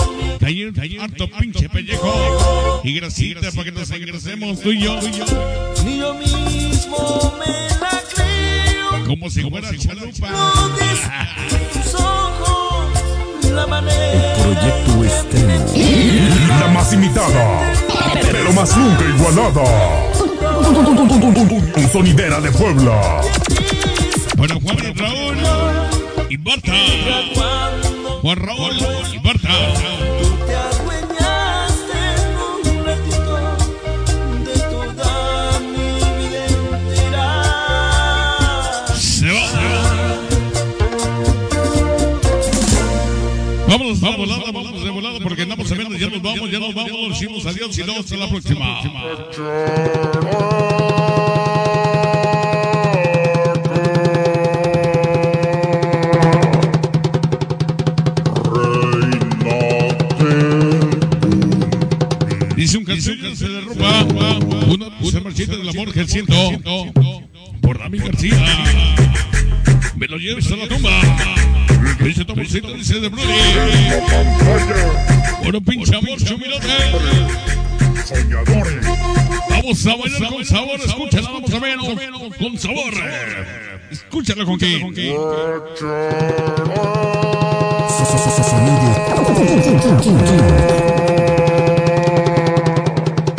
Que hay un harto pinche pellejo. Y grasita para que nos engrasemos tú y yo. Ni yo mismo me la creo. Como si fuera chalupa. Tus ojos, la manera. Proyecto Estreno. La más imitada, pero más nunca igualada. Sonidera de Puebla. Para Juan y Raúl y Marta. Juan Raúl vamos volada, vamos de volada porque andamos sabiendo, ya nos vamos, ya nos vamos, decimos adiós y no hasta la próxima. Dice un canción que se derrumba, una se marchita del amor que siento por Dami García. Me lo lleves a la tumba. Dice Tomasito, dice de Brody. Bueno, pinche amor, chumilote. Soñadores. Vamos a bailar con sabor, escúchala, vamos a ver, con sabor. Escúchala con qué.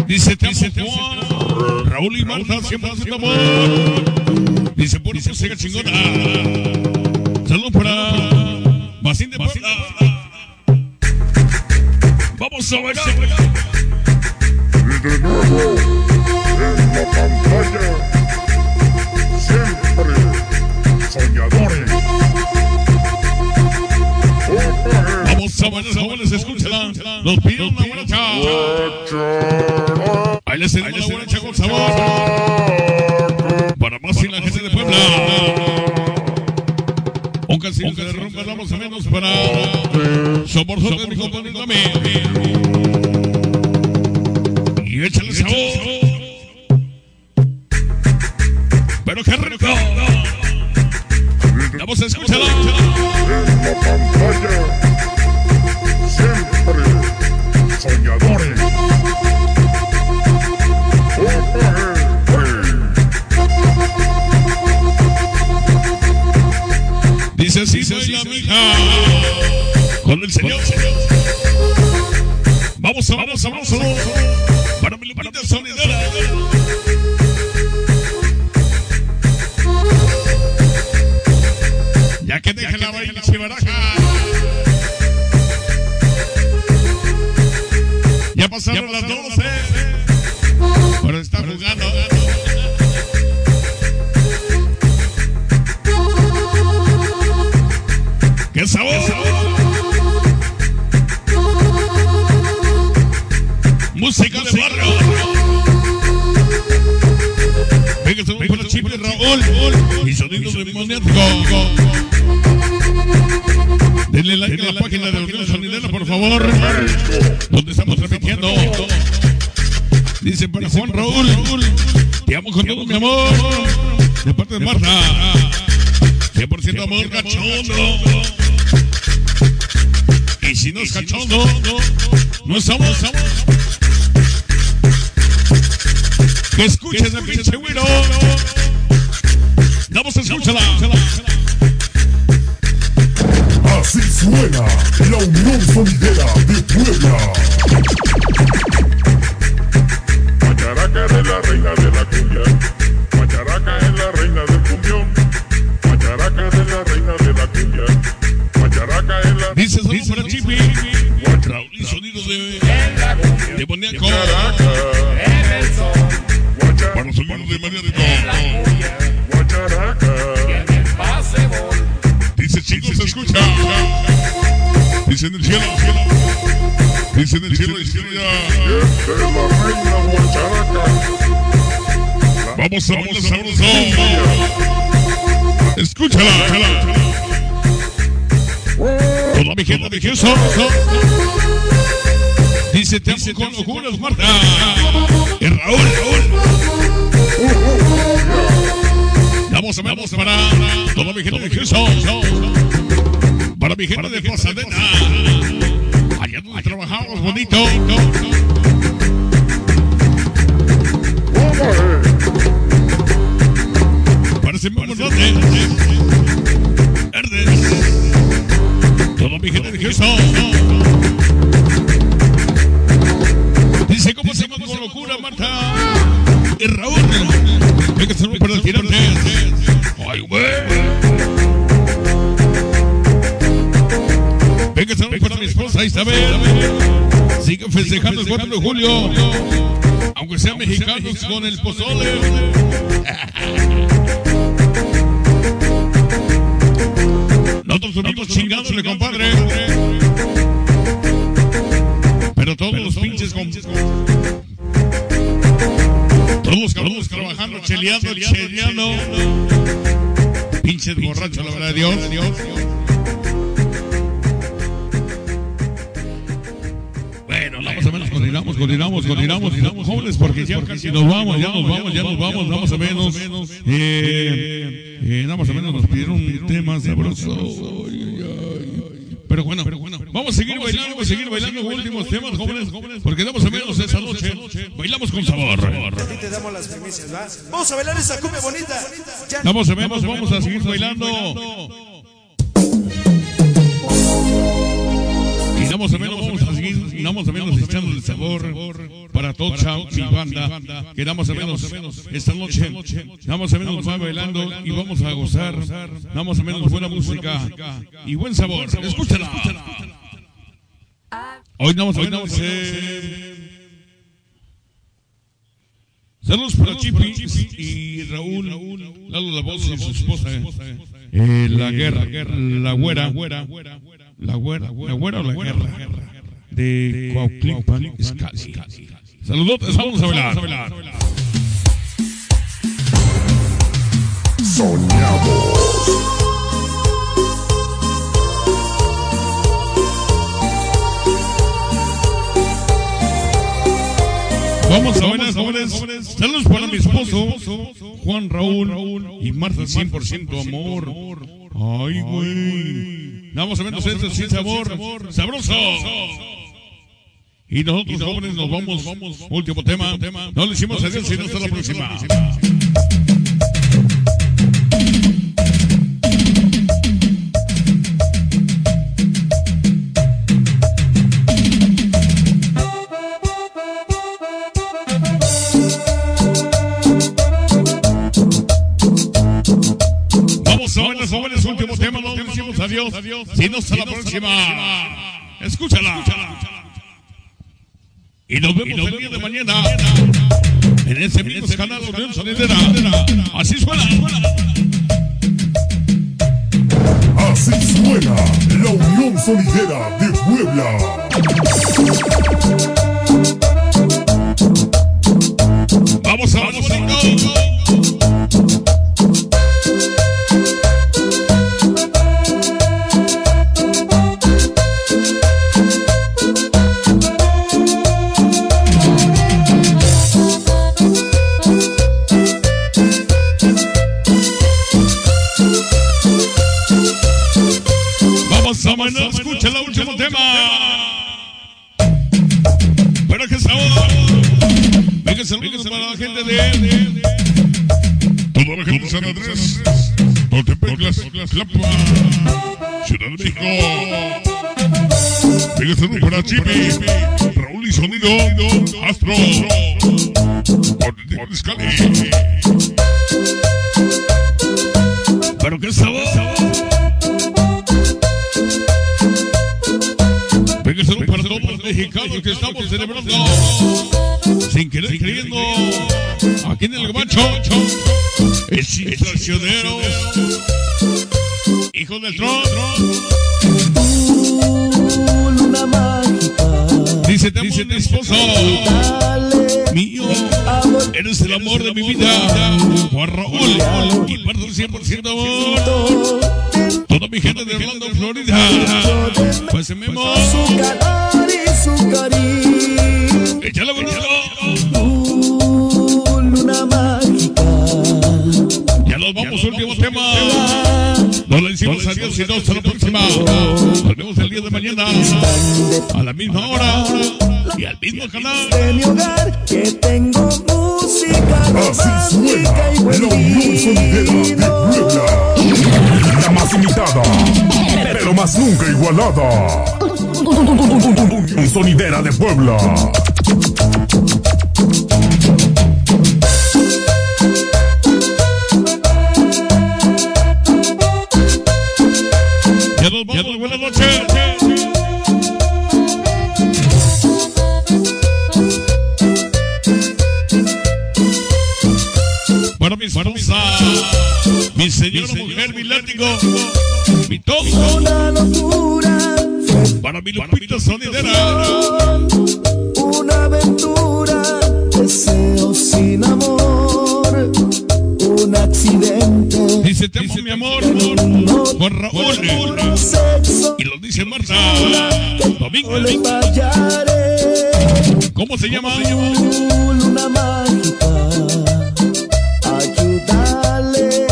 Dice Juan, Raúl y Marta siempre hacen amor. Dice por eso siga chingona. Así suena la Unión sabroso. Escúchala. Toda mi gente de Houston. Dice, te amo con locuras, Marta. Y Raúl, Raúl. Vamos a vamos para toda mi gente de Houston. Para mi gente de Pasadena. Julio. Aunque sean mexicanos con el pozole. Nosotros unimos chingándole, compadre. Pero todos los pinches con... Todos trabajando, cheleando, cheleando. Casi nos vamos, ya nos vamos, ya nos vamos, vamos a menos. Eh, eh, nada más o menos nos pidieron un tema sabroso. Pero bueno, pero bueno, vamos a seguir bailando, vamos a seguir bailando últimos temas, jóvenes, porque damos a menos esa noche. Bailamos con sabor. Aquí te damos las primicias, ¿va? Vamos a bailar esa cumbia bonita. Ya. Vamos a menos, vamos a seguir bailando. Y damos a menos, vamos a seguir, damos a menos echando el sabor banda. Que damos a menos esta noche, damos a menos va bailando y vamos a gozar. Damos a menos buena música y buen sabor. Escúchala. Hoy hoy damos. eh, Saludos para Chipi y Raúl, Lalo la voz y su esposa, eh, la guerra, la güera, la güera, la güera o la guerra de Izcalli. Saludos, vamos a bailar. Vamos a bailar, jóvenes. Saludos para mi esposo, Juan Raúl y Marta 100% amor. Ay, güey. Vamos a vernos esto sin sabor. Sabroso. Y nosotros, jóvenes, nos vamos. Último tema. No le hicimos adiós, sino hasta la próxima. Vamos bailar, jóvenes, último tema. No le hicimos adiós, sino hasta la próxima. Escúchala. Y nos vemos el día de mañana en ese mismo canal Unión Sonidera. Así suena. Así suena la Unión Sonidera de Puebla. Vamos a vamos saludos para la gente de. Toda la gente de San Andrés. Coatepec, Tlapa. Ciudad de México. Venga, saludos para Chipi. Raúl y Sonido. Astro. Por Izcalli. Pero qué sabor. Mexicanos que estamos celebrando. Sin querer creyendo. Aquí en el gabacho. Es inflacionero. Hijo del tron. Luna mágica, Dice, mi esposo. Mío. Eres el amor de mi vida. Juan Raúl. Y parto 100% amor. Toda mi gente de Orlando, Florida. Pues se memo. Su cariño. Bonito. Uh, luna mágica, Ya nos vamos, último tema. No le decimos adiós y no hasta la próxima. Nos vemos el día de mañana. A la misma hora. Y al mismo canal. de mi hogar que tengo música romántica y buen Puebla. La más imitada, pero más nunca igualada. Sonidera de Puebla. Ya nos vamos, buenas noches. Para mi esposa, mi señora mujer, mi látigo, mi todo. Una Para mi Lupita sonidera. una aventura, deseo sin amor, un accidente. Dice, te amo, mi amor. Juan Raúl. Sexo, Y lo dice Marta. Domingo. ¿Cómo se llama? luna mágica, ayúdale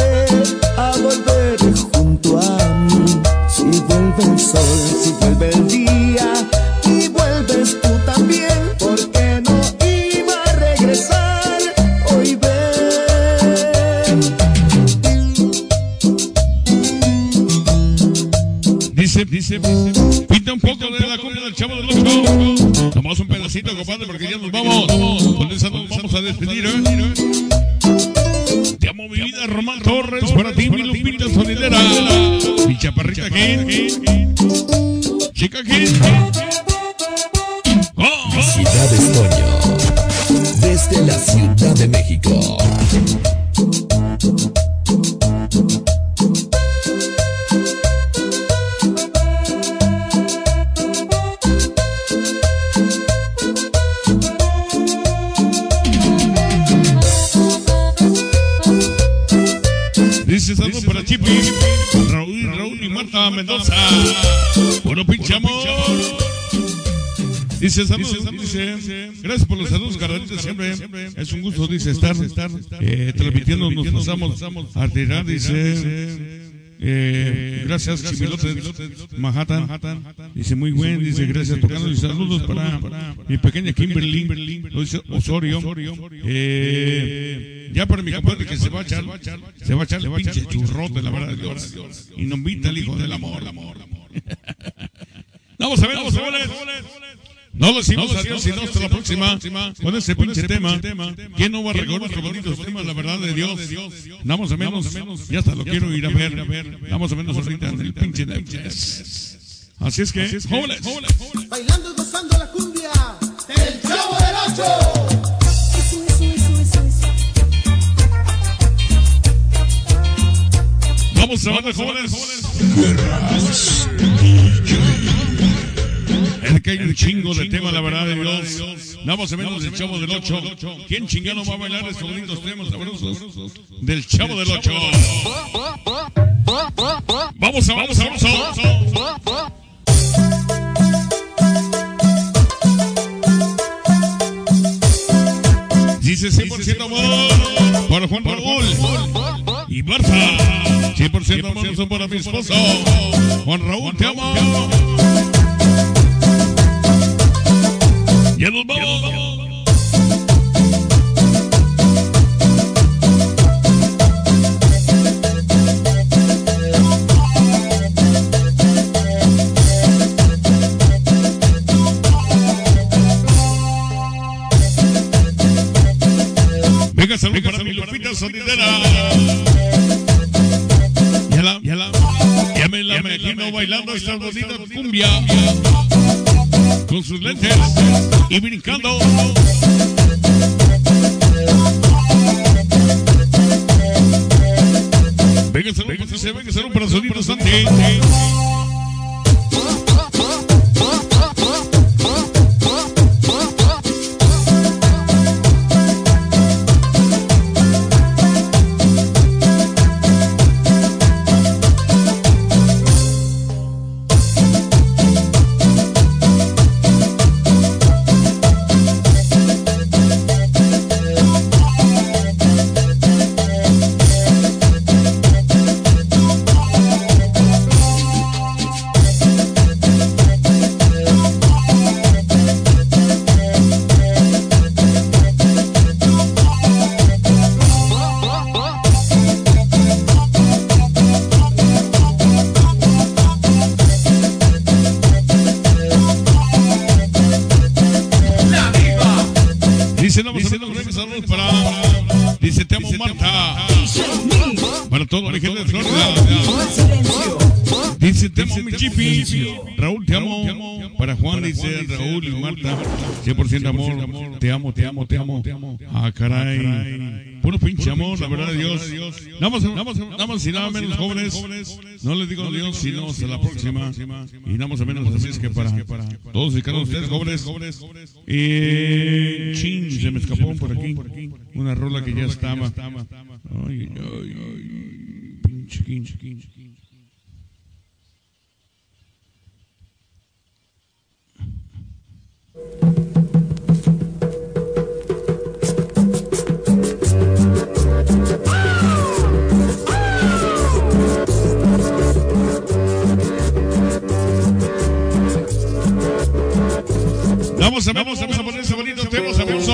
a volver junto a mí. Si vuelve el sol, Es un gusto, dice, estar, estar eh, transmitiendo, nos pasamos a tirar, dice. Eh, gracias, Chimilote Manhattan. Dice muy buen, dice gracias tocando y saludos para mi pequeña Kimberly, lo dice Osorio. Eh, ya para mi compadre que se va a echar, se va a echar el pinche churrote, la verdad de Dios. Y nos invita el hijo del amor. Vamos a ver, vamos a ver. No decimos adiós, sino hasta la próxima con ese pinche tema. ¿Quién no va a recordar nuestros bonitos temas, la verdad de Dios? Damos a menos, ya hasta lo quiero ir a ver. Damos a menos ahorita en el pinche Netflix. Así es que, jóvenes, Bailando y gozando la cumbia del Chavo del Ocho. Eso, eso, eso, eso, eso. vamos a ver, jóvenes. Es que hay un chingo de temas, la verdad de Dios. Damos a menos del Chavo del 8. ¿Quién chingano va a bailar estos bonitos temas sabrosos del Chavo del 8? Vamos a, vamos a, vamos a. Dice 100% amor para Juan Raúl y Marta. 100% amor son para mi esposo. Juan Raúl, te amo. Venga, salud para mi Lupita Sonidera. Ya la, ya la, ya me la imagino bailando esta bonita cumbia. con sus lentes y brincando. Venga, salud, venga, venga, salud para sonido Santi. Más, nada más y nada menos jóvenes. No les digo Dios, sino hasta la próxima. Y nada menos así es que para todos y cada uno de ustedes jóvenes. Eh, chin, se me escapó por aquí. Una rola que ya estaba. Ay. Vamos a, vamos vamos a poner ese bonito tema, sabroso.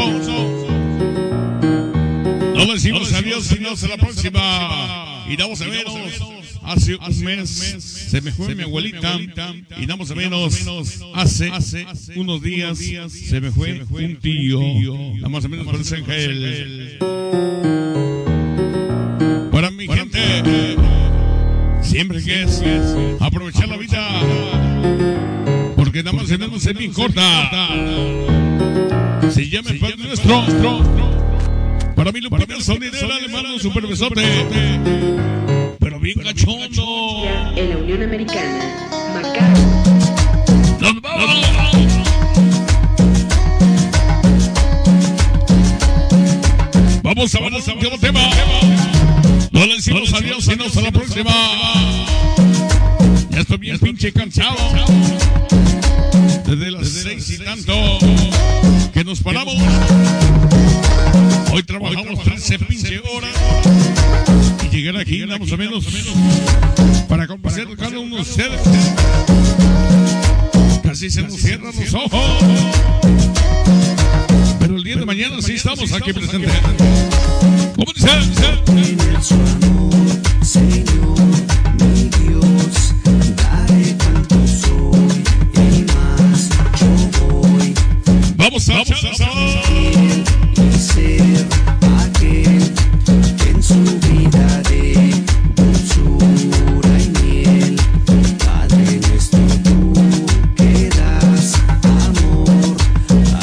No decimos adiós, sino hasta la próxima. Y damos a menos. Hace un mes se me fue mi abuelita y damos a menos hace unos días se me fue un tío. Damos a menos por ese ángel. Para mi gente, siempre que es aprovechar la porque nada más tenemos en bien corta. Se llama el Padre Nuestro. Para mí, Lupita Sonidera le mando un super besote. Pero bien cachondo. En la Unión Americana, Macao. ¡Nos vamos! Vamos a a un nuevo tema. No le decimos adiós, sino hasta la próxima. Ya estoy bien pinche cansado. Desde las seis y tanto que nos paramos. Hoy trabajamos 13 pinche horas. Y llegar aquí, más o menos, para complacer cada uno de ustedes. Casi se nos cierran los ojos. Pero el día de mañana sí estamos aquí presentes. ¿Cómo dice? Vamos a vamos a y ser aquel que en su vida de dulzura y miel. Padre nuestro, tú que das amor,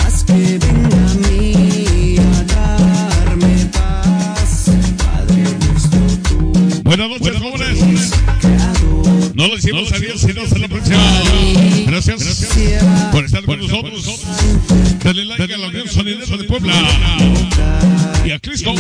haz que venga a mí a darme paz. Padre nuestro, tú Buenas noches, jóvenes. No decimos adiós, sino hasta la próxima. Gracias, por estar con nosotros. Sonidera de Puebla. Y Cristo.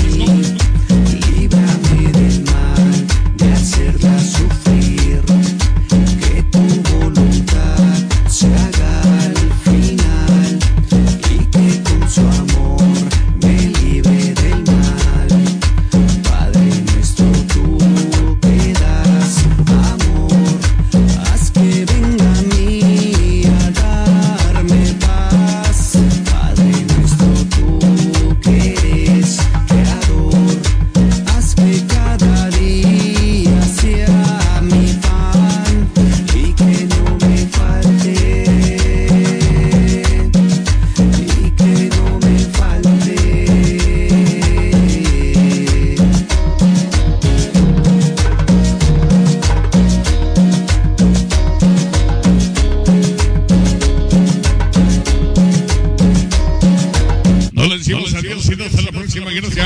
No le decimos no adiós, sino hasta la próxima. Gracias.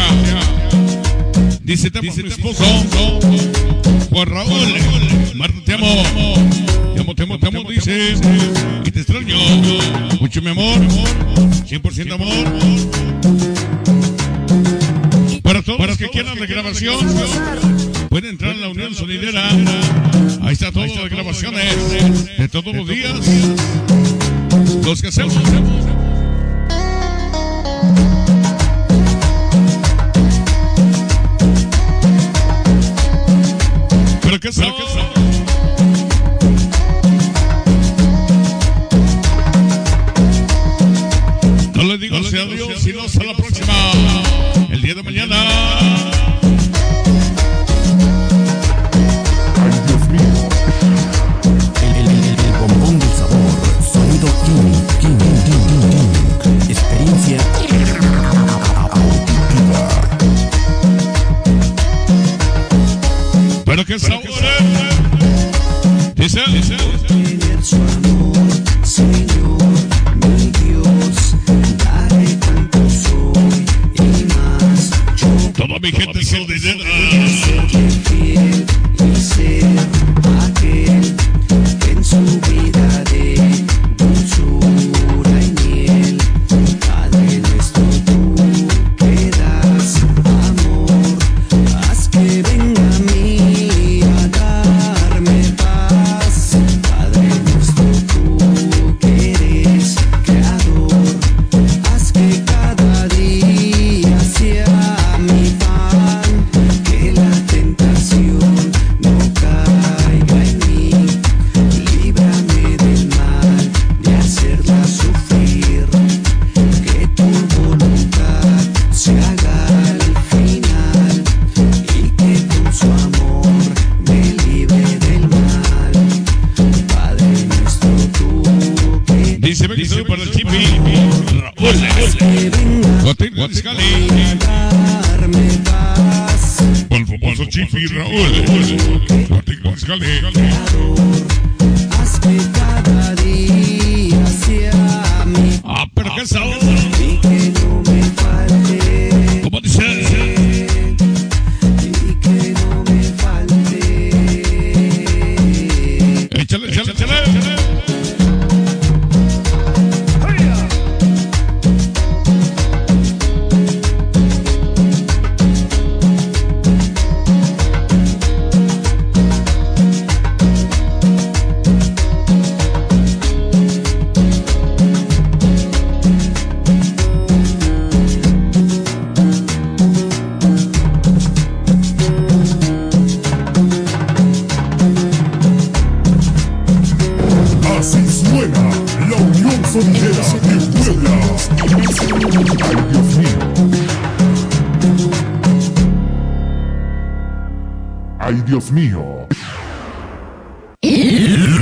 Dice, te amo, mi esposo. Juan Raúl. Marta, te amo. Te amo, te amo, te amo, dice. Y te extraño. Mucho mi amor. 100% amor. Para todos los que quieran la grabación, pueden entrar en la Unión Sonidera. Ahí está todo, las grabaciones de todos los días. Los que hacemos. Pero que son. No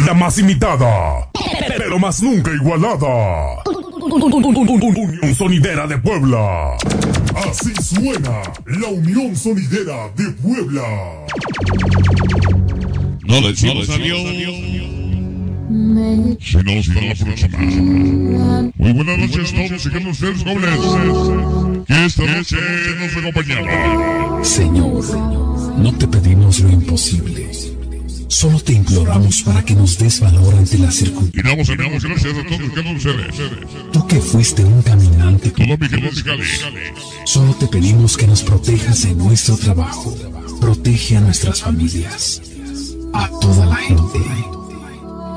La más imitada, pero más nunca igualada. Unión Sonidera de Puebla. Así suena la Unión Sonidera de Puebla. No decimos adiós. Si no, hasta la próxima. Muy buenas noches todos y que ustedes jóvenes. Que esta noche nos acompañaron. Señor, no te pedimos lo imposible. Solo te imploramos para que nos des valor ante las circunstancias. Y damos, damos gracias a todos que nos ustedes. Tú que fuiste un caminante con. Solo te pedimos que nos protejas en nuestro trabajo. Protege a nuestras familias, a toda la gente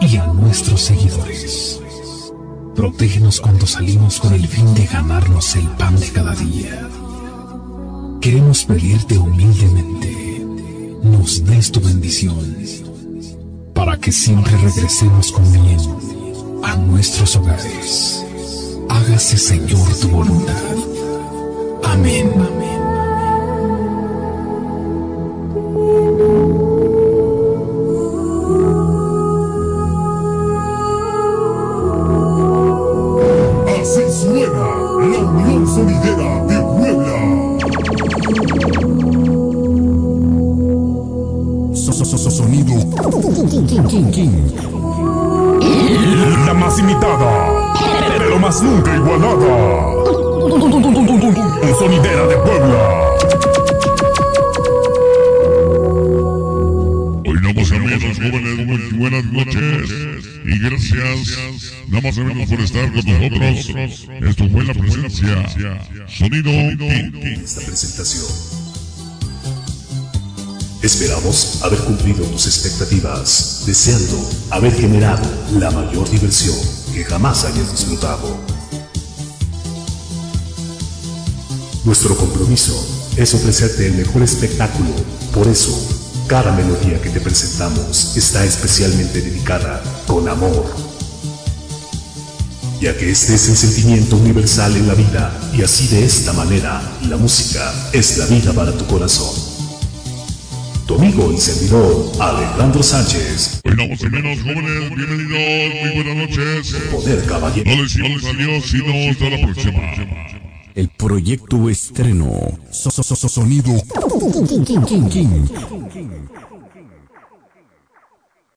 y a nuestros seguidores. Protégenos cuando salimos con el fin de ganarnos el pan de cada día. Queremos pedirte humildemente, nos des tu bendición para que siempre regresemos con bien a nuestros hogares. Hágase, Señor, tu voluntad. Amén. Así Nada más menos por estar con nosotros. Esto fue la presencia. Sonido King. esta presentación. Esperamos haber cumplido tus expectativas, deseando haber generado la mayor diversión que jamás hayas disfrutado. Nuestro compromiso es ofrecerte el mejor espectáculo, por eso, cada melodía que te presentamos está especialmente dedicada con amor. Ya que este es el sentimiento universal en la vida y así de esta manera la música es la vida para tu corazón. Tu amigo y servidor Alejandro Sánchez. Bueno, más o menos, jóvenes, bienvenidos, muy buenas noches. Poder Caballero. No les adiós, sino hasta la próxima. El proyecto estreno. So- so- so- Sonido